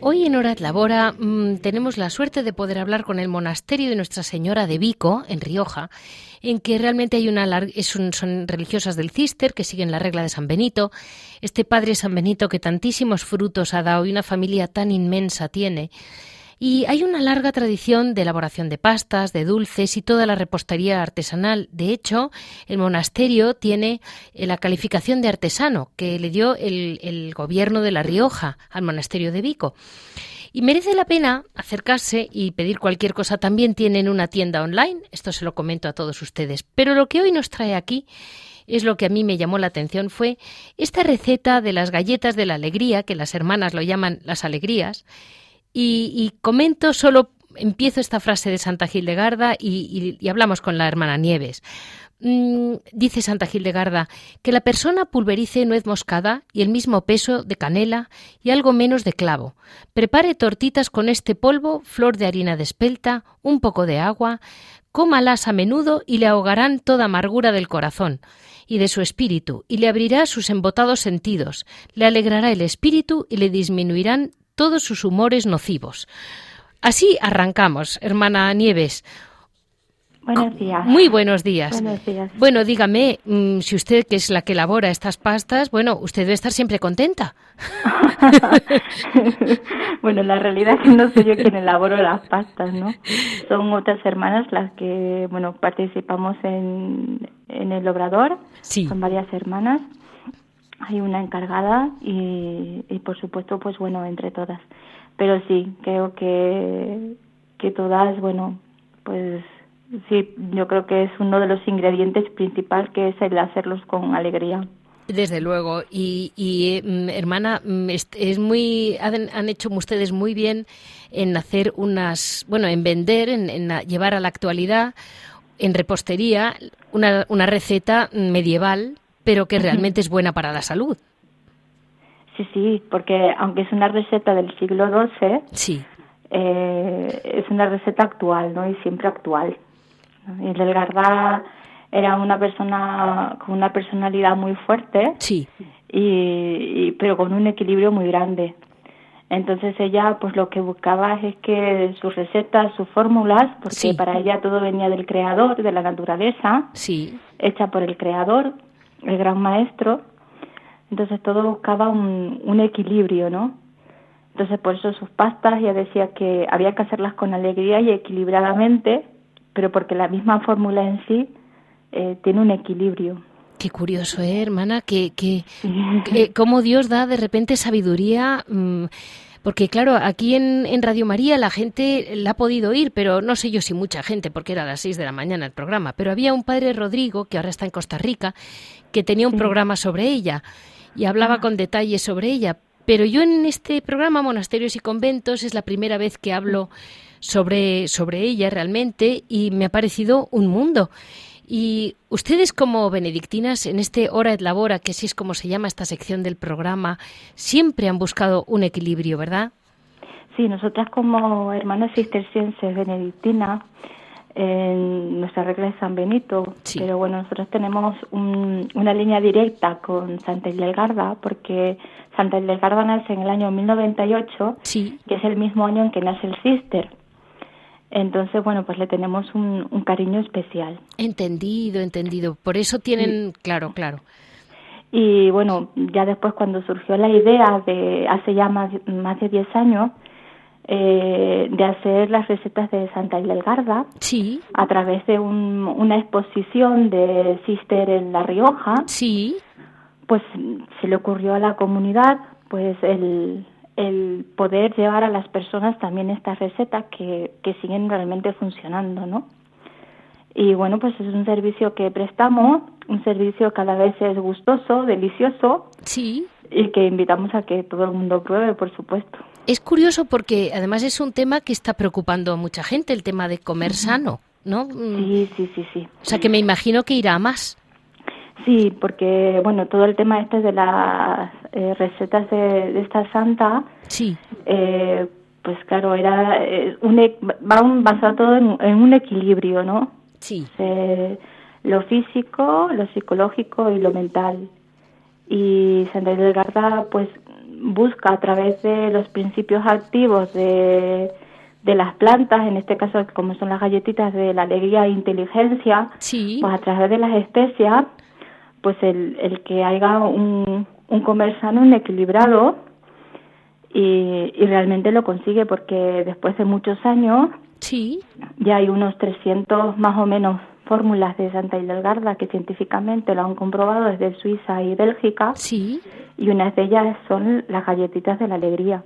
A: Hoy en Horas Labora mm, tenemos la suerte de poder hablar con el monasterio de Nuestra Señora de Vico, en Rioja, en que realmente hay una son religiosas del Cister que siguen la regla de San Benito. Este padre San Benito que tantísimos frutos ha dado y una familia tan inmensa tiene. Y hay una larga tradición de elaboración de pastas, de dulces y toda la repostería artesanal. De hecho, el monasterio tiene eh, la calificación de artesano que le dio el, el gobierno de La Rioja al monasterio de Vico. Y merece la pena acercarse y pedir cualquier cosa. También tienen una tienda online, esto se lo comento a todos ustedes. Pero lo que hoy nos trae aquí es lo que a mí me llamó la atención fue esta receta de las galletas de la alegría, que las hermanas lo llaman las alegrías, y, comento solo, empiezo esta frase de Santa Gildegarda y, y, hablamos con la hermana Nieves. Mm, dice Santa Gildegarda que la persona pulverice nuez moscada y el mismo peso de canela y algo menos de clavo. Prepare tortitas con este polvo, flor de harina de espelta, un poco de agua, cómalas a menudo y le ahogarán toda amargura del corazón y de su espíritu, y le abrirá sus embotados sentidos, le alegrará el espíritu y le disminuirán todos sus humores nocivos. Así arrancamos, hermana Nieves.
D: Buenos días.
A: Muy buenos días.
D: Buenos días.
A: Bueno, dígame, mm, si usted, que es la que elabora estas pastas, bueno, usted debe estar siempre contenta.
D: bueno, la realidad es que no soy yo quien elaboro las pastas, ¿no? Son otras hermanas las que, bueno, participamos en, en el obrador.
A: Sí.
D: Son varias hermanas. Hay una encargada y, y por supuesto, pues bueno, entre todas. Pero sí, creo que, que todas, bueno, pues sí, yo creo que es uno de los ingredientes principales que es el hacerlos con alegría.
A: Desde luego. Y, y mm, hermana, mm, es, muy han, han, hecho ustedes muy bien en hacer unas, bueno, en vender, en, en llevar a la actualidad en repostería una, una receta medieval, pero que realmente es buena para la salud.
D: Sí, sí, porque aunque es una receta del siglo XII,
A: sí.
D: Eh, es una receta actual, ¿no? Y siempre actual. Y el Garda era una persona con una personalidad muy fuerte,
A: sí.
D: y, pero con un equilibrio muy grande. Entonces ella pues lo que buscaba es que sus recetas, sus fórmulas, porque para ella todo venía del creador, de la naturaleza,
A: sí.
D: hecha por el creador, el gran maestro. Entonces todo buscaba un, un equilibrio, ¿no? Entonces por eso sus pastas ella decía que había que hacerlas con alegría y equilibradamente, pero porque la misma fórmula en sí eh, tiene un equilibrio.
A: Qué curioso, ¿eh, hermana? Que, que, cómo Dios da de repente sabiduría. Mm, porque claro, aquí en, en, Radio María la gente la ha podido oír, pero no sé yo si mucha gente, porque era a las seis de la mañana el programa. Pero había un padre Rodrigo, que ahora está en Costa Rica, que tenía un programa sobre ella y hablaba ah. con detalles sobre ella. Pero yo en este programa, Monasterios y Conventos, es la primera vez que hablo sobre, sobre ella realmente y me ha parecido un mundo. Y ustedes como benedictinas en este hora et labora, que así es como se llama esta sección del programa, siempre han buscado un equilibrio, ¿verdad?
D: Sí, nosotras como hermanas cistercienses benedictinas, en nuestra regla de San Benito, pero bueno, nosotros tenemos una línea directa con Santa Garda, porque Santa Garda nace en el año 1098,
A: sí.
D: que es el mismo año en que nace el Cister. Entonces, bueno, pues le tenemos un, cariño especial.
A: Entendido, entendido. Por eso tienen, claro, claro.
D: Y bueno, ya después cuando surgió la idea de, hace ya más, más de 10 años, eh, de hacer las recetas de Santa Ildegarda
A: sí.
D: a través de un, una exposición de Sister en La Rioja,
A: sí.
D: pues se le ocurrió a la comunidad pues el, el poder llevar a las personas también estas recetas que, que siguen realmente funcionando, ¿no? Y bueno, pues es un servicio que prestamos, un servicio cada vez es gustoso, delicioso.
A: Sí.
D: Y que invitamos a que todo el mundo pruebe, por supuesto.
A: Es curioso porque además es un tema que está preocupando a mucha gente, el tema de comer sano, ¿no?
D: Sí, sí, sí, sí.
A: O sea que me imagino que irá a más.
D: Sí, porque bueno, todo el tema este de las eh, recetas de, esta santa,
A: sí.
D: Eh, pues claro, era eh, un, va basado todo en, un equilibrio, ¿no?
A: Sí.
D: lo físico, lo psicológico y lo mental. Y Santa Garda, pues busca a través de los principios activos de, de las plantas, en este caso como son las galletitas de la alegría e inteligencia,
A: sí.
D: pues a través de las especias pues el, el que haya un, un comer sano, un equilibrado, y, y, realmente lo consigue porque después de muchos años
A: sí.
D: ya hay unos 300 más o menos fórmulas de Santa Hildegarda que científicamente lo han comprobado desde Suiza y Bélgica
A: sí.
D: y una de ellas son las galletitas de la alegría.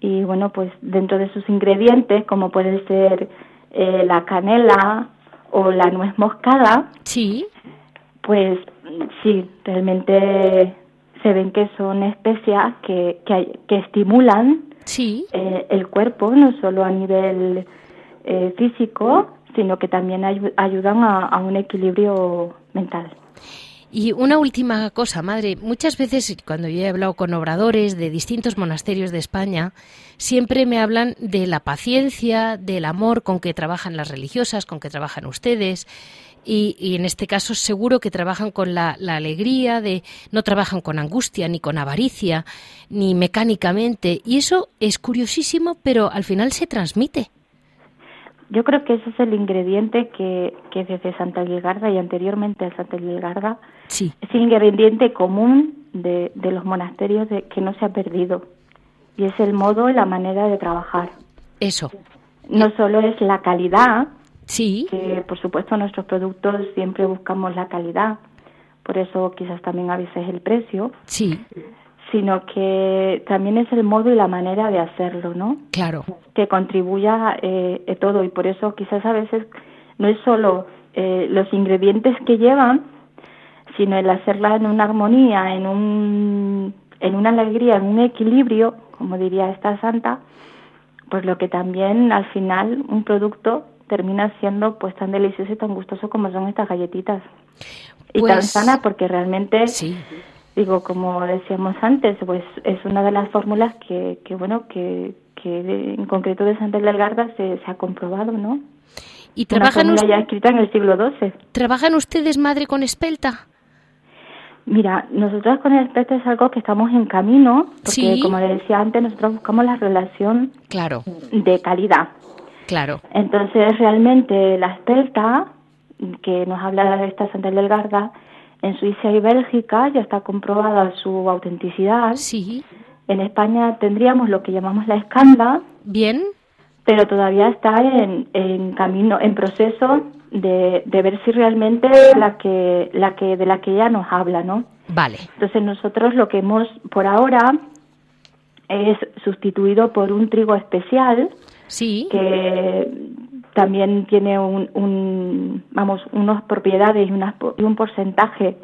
D: Y bueno, pues dentro de sus ingredientes, como puede ser eh, la canela o la nuez moscada,
A: sí.
D: Pues sí, realmente se ven que son especias que, que, estimulan
A: sí.
D: Eh, el cuerpo, no solo a nivel eh, físico, sino que también ayudan a, un equilibrio mental.
A: Y una última cosa, madre. Muchas veces cuando yo he hablado con obradores de distintos monasterios de España, siempre me hablan de la paciencia, del amor con que trabajan las religiosas, con que trabajan ustedes, y, en este caso seguro que trabajan con la, alegría de no trabajan con angustia ni con avaricia ni mecánicamente. Y eso es curiosísimo pero al final se transmite.
D: Yo creo que ese es el ingrediente que, que desde Santa Gilgarda y anteriormente a Santa Gilgarda
A: sí.
D: es el ingrediente común de, de los monasterios de, que no se ha perdido. Y es el modo y la manera de trabajar.
A: Eso.
D: No solo es la calidad
A: Sí.
D: Que por supuesto nuestros productos siempre buscamos la calidad, por eso quizás también a veces el precio.
A: Sí.
D: Sino que también es el modo y la manera de hacerlo, ¿no?
A: Claro.
D: Que contribuya eh, todo y por eso quizás a veces no es solo eh, los ingredientes que llevan, sino el hacerla en una armonía, en un en una alegría, en un equilibrio, como diría esta santa, pues lo que también al final un producto termina siendo pues tan delicioso y tan gustoso como son estas galletitas. Y tan pues sana porque realmente, digo, como decíamos antes, pues es una de las fórmulas que, que bueno, que, que en concreto de Santa Garda se, se ha comprobado, ¿no?
A: ¿Y trabajan
D: ya escrita en el siglo XII.
A: ¿Trabajan ustedes, madre, con espelta?
D: Mira, nosotros con el espelta es algo que estamos en camino, porque como le decía antes, nosotros buscamos la relación
A: claro.
D: de calidad.
A: Claro.
D: Entonces, realmente la espelta, que nos habla de esta Santa del Garda, en Suiza y Bélgica ya está comprobada su autenticidad.
A: Sí.
D: En España tendríamos lo que llamamos la escanda.
A: Bien.
D: Pero todavía está en, en camino, en proceso de, de ver si realmente la que, la que, de la que ella nos habla, ¿no?
A: Vale.
D: Entonces nosotros lo que hemos, por ahora, es sustituido por un trigo especial.
A: Sí.
D: Que también tiene un, un vamos, unas propiedades y, unas, y un porcentaje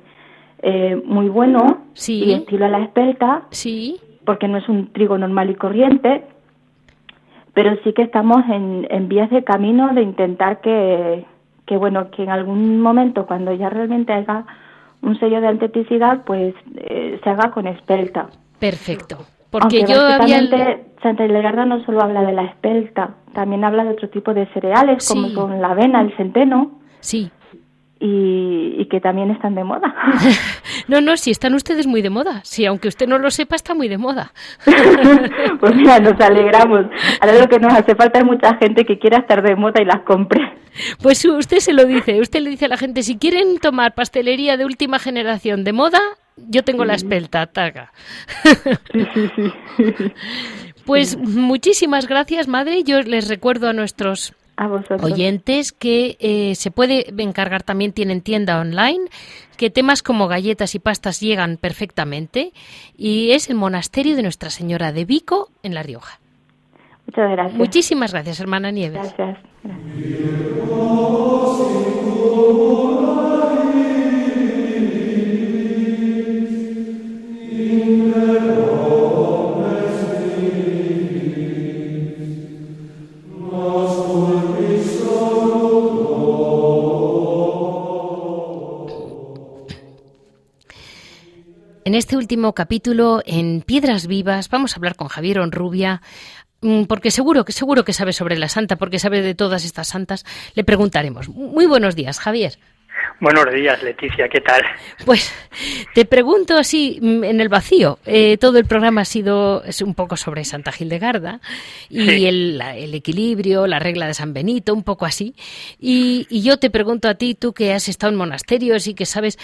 D: eh, muy bueno.
A: Sí.
D: Y estilo a la espelta.
A: Sí.
D: Porque no es un trigo normal y corriente. Pero sí que estamos en, en vías de camino de intentar que, que bueno, que en algún momento cuando ya realmente haga un sello de autenticidad, pues eh, se haga con espelta.
A: Perfecto. Porque yo había...
D: Santa Hildegarda no solo habla de la espelta, también habla de otro tipo de cereales, como son la avena, el centeno.
A: Sí.
D: Y, y, que también están de moda.
A: no, no, si están ustedes muy de moda. Si aunque usted no lo sepa, está muy de moda.
D: pues mira, nos alegramos. Ahora lo que nos hace falta es mucha gente que quiera estar de moda y las compre.
A: Pues usted se lo dice, usted le dice a la gente, si quieren tomar pastelería de última generación de moda, yo tengo la espelta, taga. pues muchísimas gracias, madre. Yo les recuerdo a nuestros oyentes que eh, se puede encargar también, tienen tienda online, que temas como galletas y pastas llegan perfectamente y es el monasterio de Nuestra Señora de Vico en La Rioja.
D: Muchas gracias.
A: Muchísimas gracias, hermana Nieves.
D: Gracias.
A: Último capítulo, en Piedras Vivas, vamos a hablar con Javier Onrubia, mm, porque seguro que seguro que sabe sobre la santa, porque sabe de todas estas santas. Le preguntaremos. Muy buenos días, Javier.
E: Buenos días, Leticia, ¿qué tal?
A: Pues te pregunto así mm, en el vacío. Eh, todo el programa ha sido es un poco sobre Santa Gildegarda y el, equilibrio, la regla de San Benito, un poco así. Y, yo te pregunto a ti, tú que has estado en monasterios y que sabes,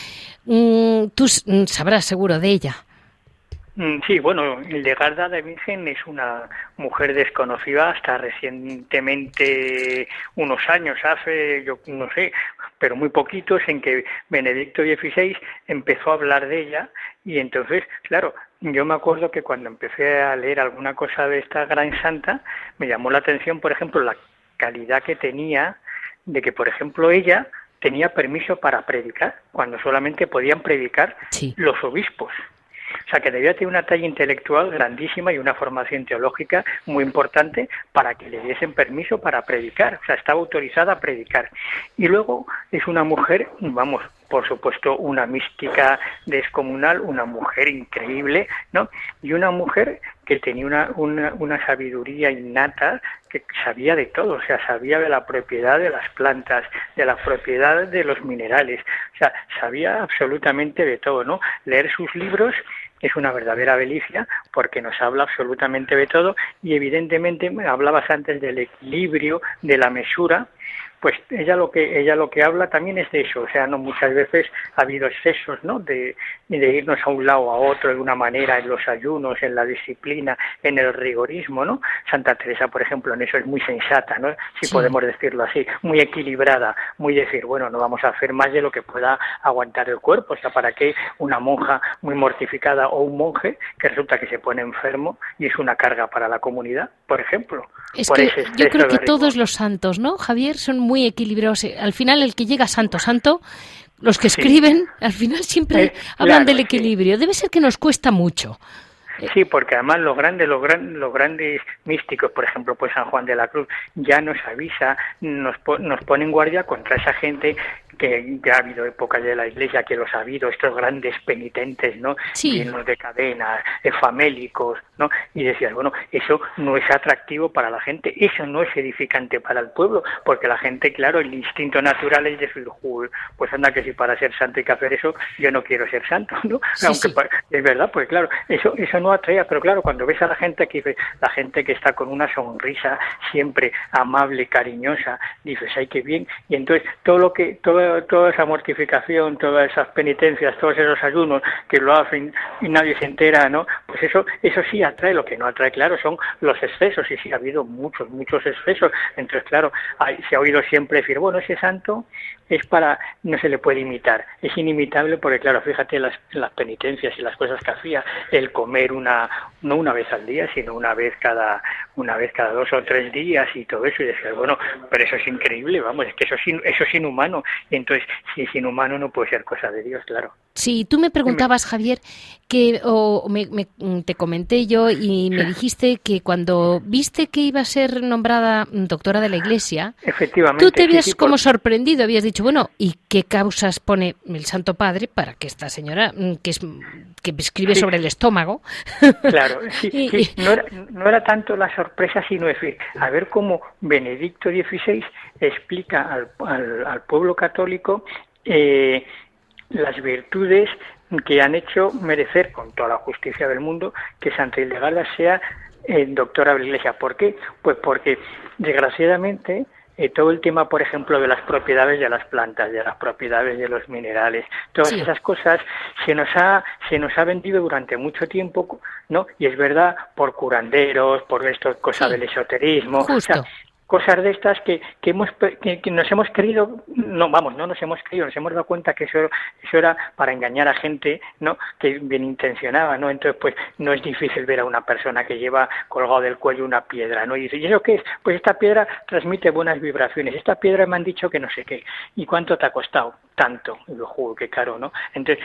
A: mm, tú sabrás seguro de ella.
E: Mm, sí, bueno, Hildegarda de Virgen es una mujer desconocida hasta recientemente, unos años, hace, yo no sé, pero muy poquitos, en que Benedicto XVI empezó a hablar de ella y entonces, claro, yo me acuerdo que cuando empecé a leer alguna cosa de esta gran santa, me llamó la atención, por ejemplo, la calidad que tenía de que, por ejemplo, ella tenía permiso para predicar, cuando solamente podían predicar los obispos. O sea, que debía tener una talla intelectual grandísima y una formación teológica muy importante para que le diesen permiso para predicar. O sea, estaba autorizada a predicar. Y luego es una mujer, vamos, por supuesto, una mística descomunal, una mujer increíble, ¿no? Y una mujer que tenía una, una, una, sabiduría innata, sabía de todo, o sea, sabía de la propiedad de las plantas, de la propiedad de los minerales, o sea, sabía absolutamente de todo, ¿no? Leer sus libros es una verdadera delicia porque nos habla absolutamente de todo y evidentemente hablabas antes del equilibrio, de la mesura, pues ella lo que ella lo que habla también es de eso, o sea, no muchas veces ha habido excesos, ¿no? De, de irnos a un lado o a otro de una manera en los ayunos, en la disciplina, en el rigorismo, ¿no? Santa Teresa, por ejemplo, en eso es muy sensata, ¿no? Si podemos decirlo así, muy equilibrada, muy decir, bueno, no vamos a hacer más de lo que pueda aguantar el cuerpo, o sea, para que una monja muy mortificada o un monje que resulta que se pone enfermo y es una carga para la comunidad, por ejemplo.
A: Es que yo creo que todos los santos, ¿no, Javier, son muy equilibrados. Al final, el que llega santo, santo, los que escriben, al final siempre eh, hablan del equilibrio. Debe ser que nos cuesta mucho.
E: Sí, porque además los grandes, los, los grandes místicos, por ejemplo, pues San Juan de la Cruz, ya nos avisa, nos, nos pone en guardia contra esa gente que ya ha habido épocas de la Iglesia que los ha habido, estos grandes penitentes, ¿no? Llenos de cadenas, famélicos, ¿no? Y decías, bueno, eso no es atractivo para la gente, eso no es edificante para el pueblo, porque la gente, claro, el instinto natural es decir, pues anda que si para ser santo hay que hacer eso, yo no quiero ser santo, ¿no? Aunque es verdad, pues claro, eso, eso no atrae, pero claro, cuando ves a la gente que la gente que está con una sonrisa siempre amable, cariñosa, dices, ay, qué bien, y entonces todo lo que, todo toda, esa mortificación, todas esas penitencias, todos esos ayunos que lo hacen y nadie se entera, ¿no? Pues eso, eso sí atrae, lo que no atrae, claro, son los excesos, y sí ha habido muchos, muchos excesos. Entonces, claro, se ha oído siempre decir, bueno, ese santo es para, no se le puede imitar, es inimitable porque, claro, fíjate las, las penitencias y las cosas que hacía, el comer una, no una vez al día, sino una vez cada, una vez cada dos o tres días y todo eso, y decir, bueno, pero eso es increíble, vamos, es que eso es, eso es inhumano, entonces, si es inhumano no puede ser cosa de Dios, claro.
A: Sí, tú me preguntabas, Javier, que o me, te comenté yo y me dijiste que cuando viste que iba a ser nombrada doctora de la Iglesia,
E: Efectivamente,
A: tú te habías como sorprendido, habías dicho, bueno, ¿y qué causas pone el Santo Padre para que esta señora, mm, que es que escribe sobre el estómago?
E: Claro, sí, No, era, no, era, tanto la sorpresa, sino decir, a ver cómo Benedicto XVI explica al, al, al pueblo católico eh, las virtudes que han hecho merecer, con toda la justicia del mundo, que Santa Hildegarda sea el doctora de la Iglesia. ¿Por qué? Pues porque, desgraciadamente, eh, todo el tema, por ejemplo, de las propiedades de las plantas, de las propiedades de los minerales, todas esas cosas se nos ha se nos ha vendido durante mucho tiempo, ¿no? Y es verdad por curanderos, por esto cosa del esoterismo, cosas de estas que, que, hemos, que, nos hemos creído, no, vamos, no nos hemos creído, nos hemos dado cuenta que eso, eso era para engañar a gente, ¿no? Que bien intencionaba, ¿no? Entonces, pues, no es difícil ver a una persona que lleva colgado del cuello una piedra, ¿no? Y dice, ¿y eso qué es? Pues esta piedra transmite buenas vibraciones, esta piedra me han dicho que no sé qué, ¿y cuánto te ha costado? Tanto, y lo juro, qué caro, ¿no? Entonces,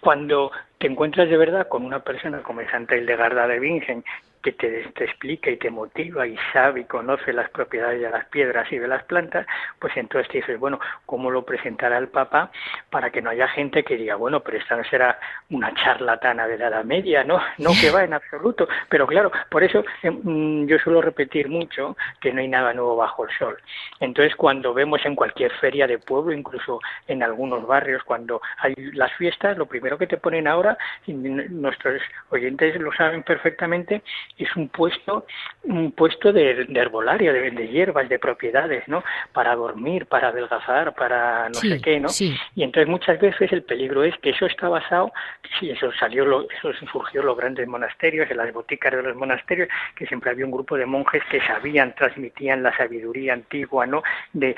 E: cuando te encuentras de verdad con una persona como es Santa Hildegarda de Bingen, que te, explica y te motiva y sabe y conoce las propiedades de las piedras y de las plantas, pues entonces te dices, bueno, ¿cómo lo presentará el Papa para que no haya gente que diga, bueno, pero esta no será una charlatana de la Edad Media, ¿no? No que va en absoluto. Pero claro, por eso eh, mm, yo suelo repetir mucho que no hay nada nuevo bajo el sol. Entonces, cuando vemos en cualquier feria de pueblo, incluso en algunos barrios, cuando hay las fiestas, lo primero que te ponen ahora, y nuestros oyentes lo saben perfectamente, es un puesto, un puesto de, herbolario, de, de, hierbas, de propiedades, ¿no? Para dormir, para adelgazar, para no sé qué, ¿no? Y entonces muchas veces el peligro es que eso está basado, sí, eso salió, lo, eso surgió en los grandes monasterios, en las boticas de los monasterios, que siempre había un grupo de monjes que sabían, transmitían la sabiduría antigua, ¿no? De,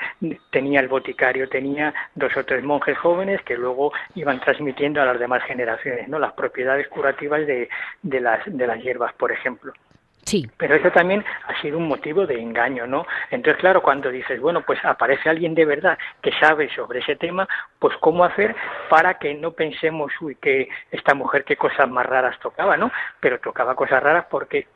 E: tenía el boticario, tenía dos o tres monjes jóvenes que luego iban transmitiendo a las demás generaciones, ¿no? Las propiedades curativas de, de las, de las hierbas, por ejemplo.
A: Sí.
E: Pero eso también ha sido un motivo de engaño, ¿no? Entonces, claro, cuando dices, bueno, pues aparece alguien de verdad que sabe sobre ese tema, pues cómo hacer para que no pensemos, uy, que esta mujer qué cosas más raras tocaba, ¿no? Pero tocaba cosas raras porque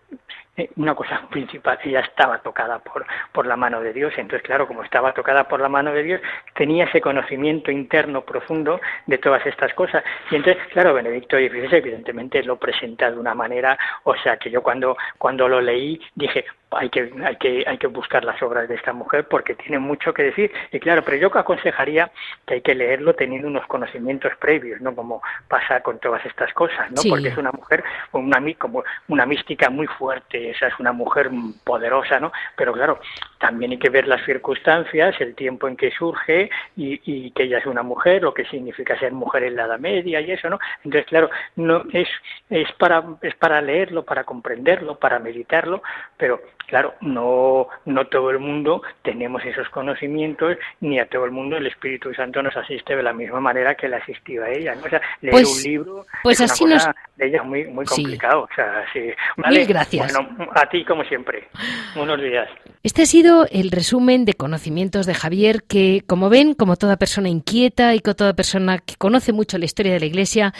E: una cosa principal, ella estaba tocada por, por la mano de Dios, entonces claro, como estaba tocada por la mano de Dios, tenía ese conocimiento interno profundo de todas estas cosas. Y entonces, claro, Benedicto XVI evidentemente lo presenta de una manera, o sea, que yo cuando, cuando lo leí dije, hay que, hay que, hay que buscar las obras de esta mujer porque tiene mucho que decir. Y claro, pero yo aconsejaría que hay que leerlo teniendo unos conocimientos previos, ¿no? Como pasa con todas estas cosas, ¿no? Porque es una mujer una, como una mística muy fuerte, esa es una mujer poderosa, ¿no? Pero claro, también hay que ver las circunstancias, el tiempo en que surge y, y que ella es una mujer, lo que significa ser mujer en la Edad Media y eso, ¿no? Entonces, claro, no es, es para es para leerlo, para comprenderlo, para meditarlo, pero claro, no, no todo el mundo tenemos esos conocimientos, ni a todo el mundo el Espíritu Santo nos asiste de la misma manera que le asistió a ella. ¿no? O sea, leer
A: pues,
E: un libro
A: pues
E: es
A: así
E: una
A: nos...
E: cosa de ella muy, muy complicado. O sea, sí.
A: Mil gracias.
E: Bueno, a ti como siempre. Buenos días.
A: Este ha sido el resumen de conocimientos de Javier, que como ven, como toda persona inquieta y como toda persona que conoce mucho la historia de la Iglesia,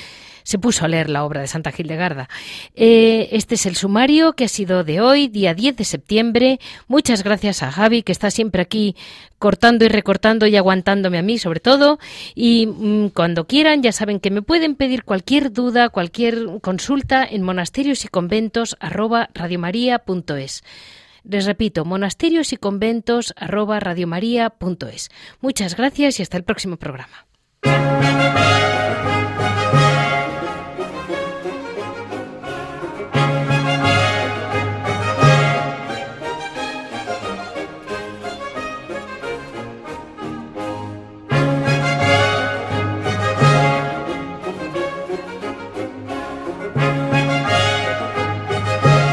A: se puso a leer la obra de Santa Hildegarda. Eh, este es el sumario que ha sido de hoy, día 10 de septiembre. Muchas gracias a Javi, que está siempre aquí cortando y recortando y aguantándome a mí, sobre todo. Y mm, cuando quieran, ya saben que me pueden pedir cualquier duda, cualquier consulta en monasterios y conventos Les repito, monasterios y conventos Muchas gracias y hasta el próximo programa.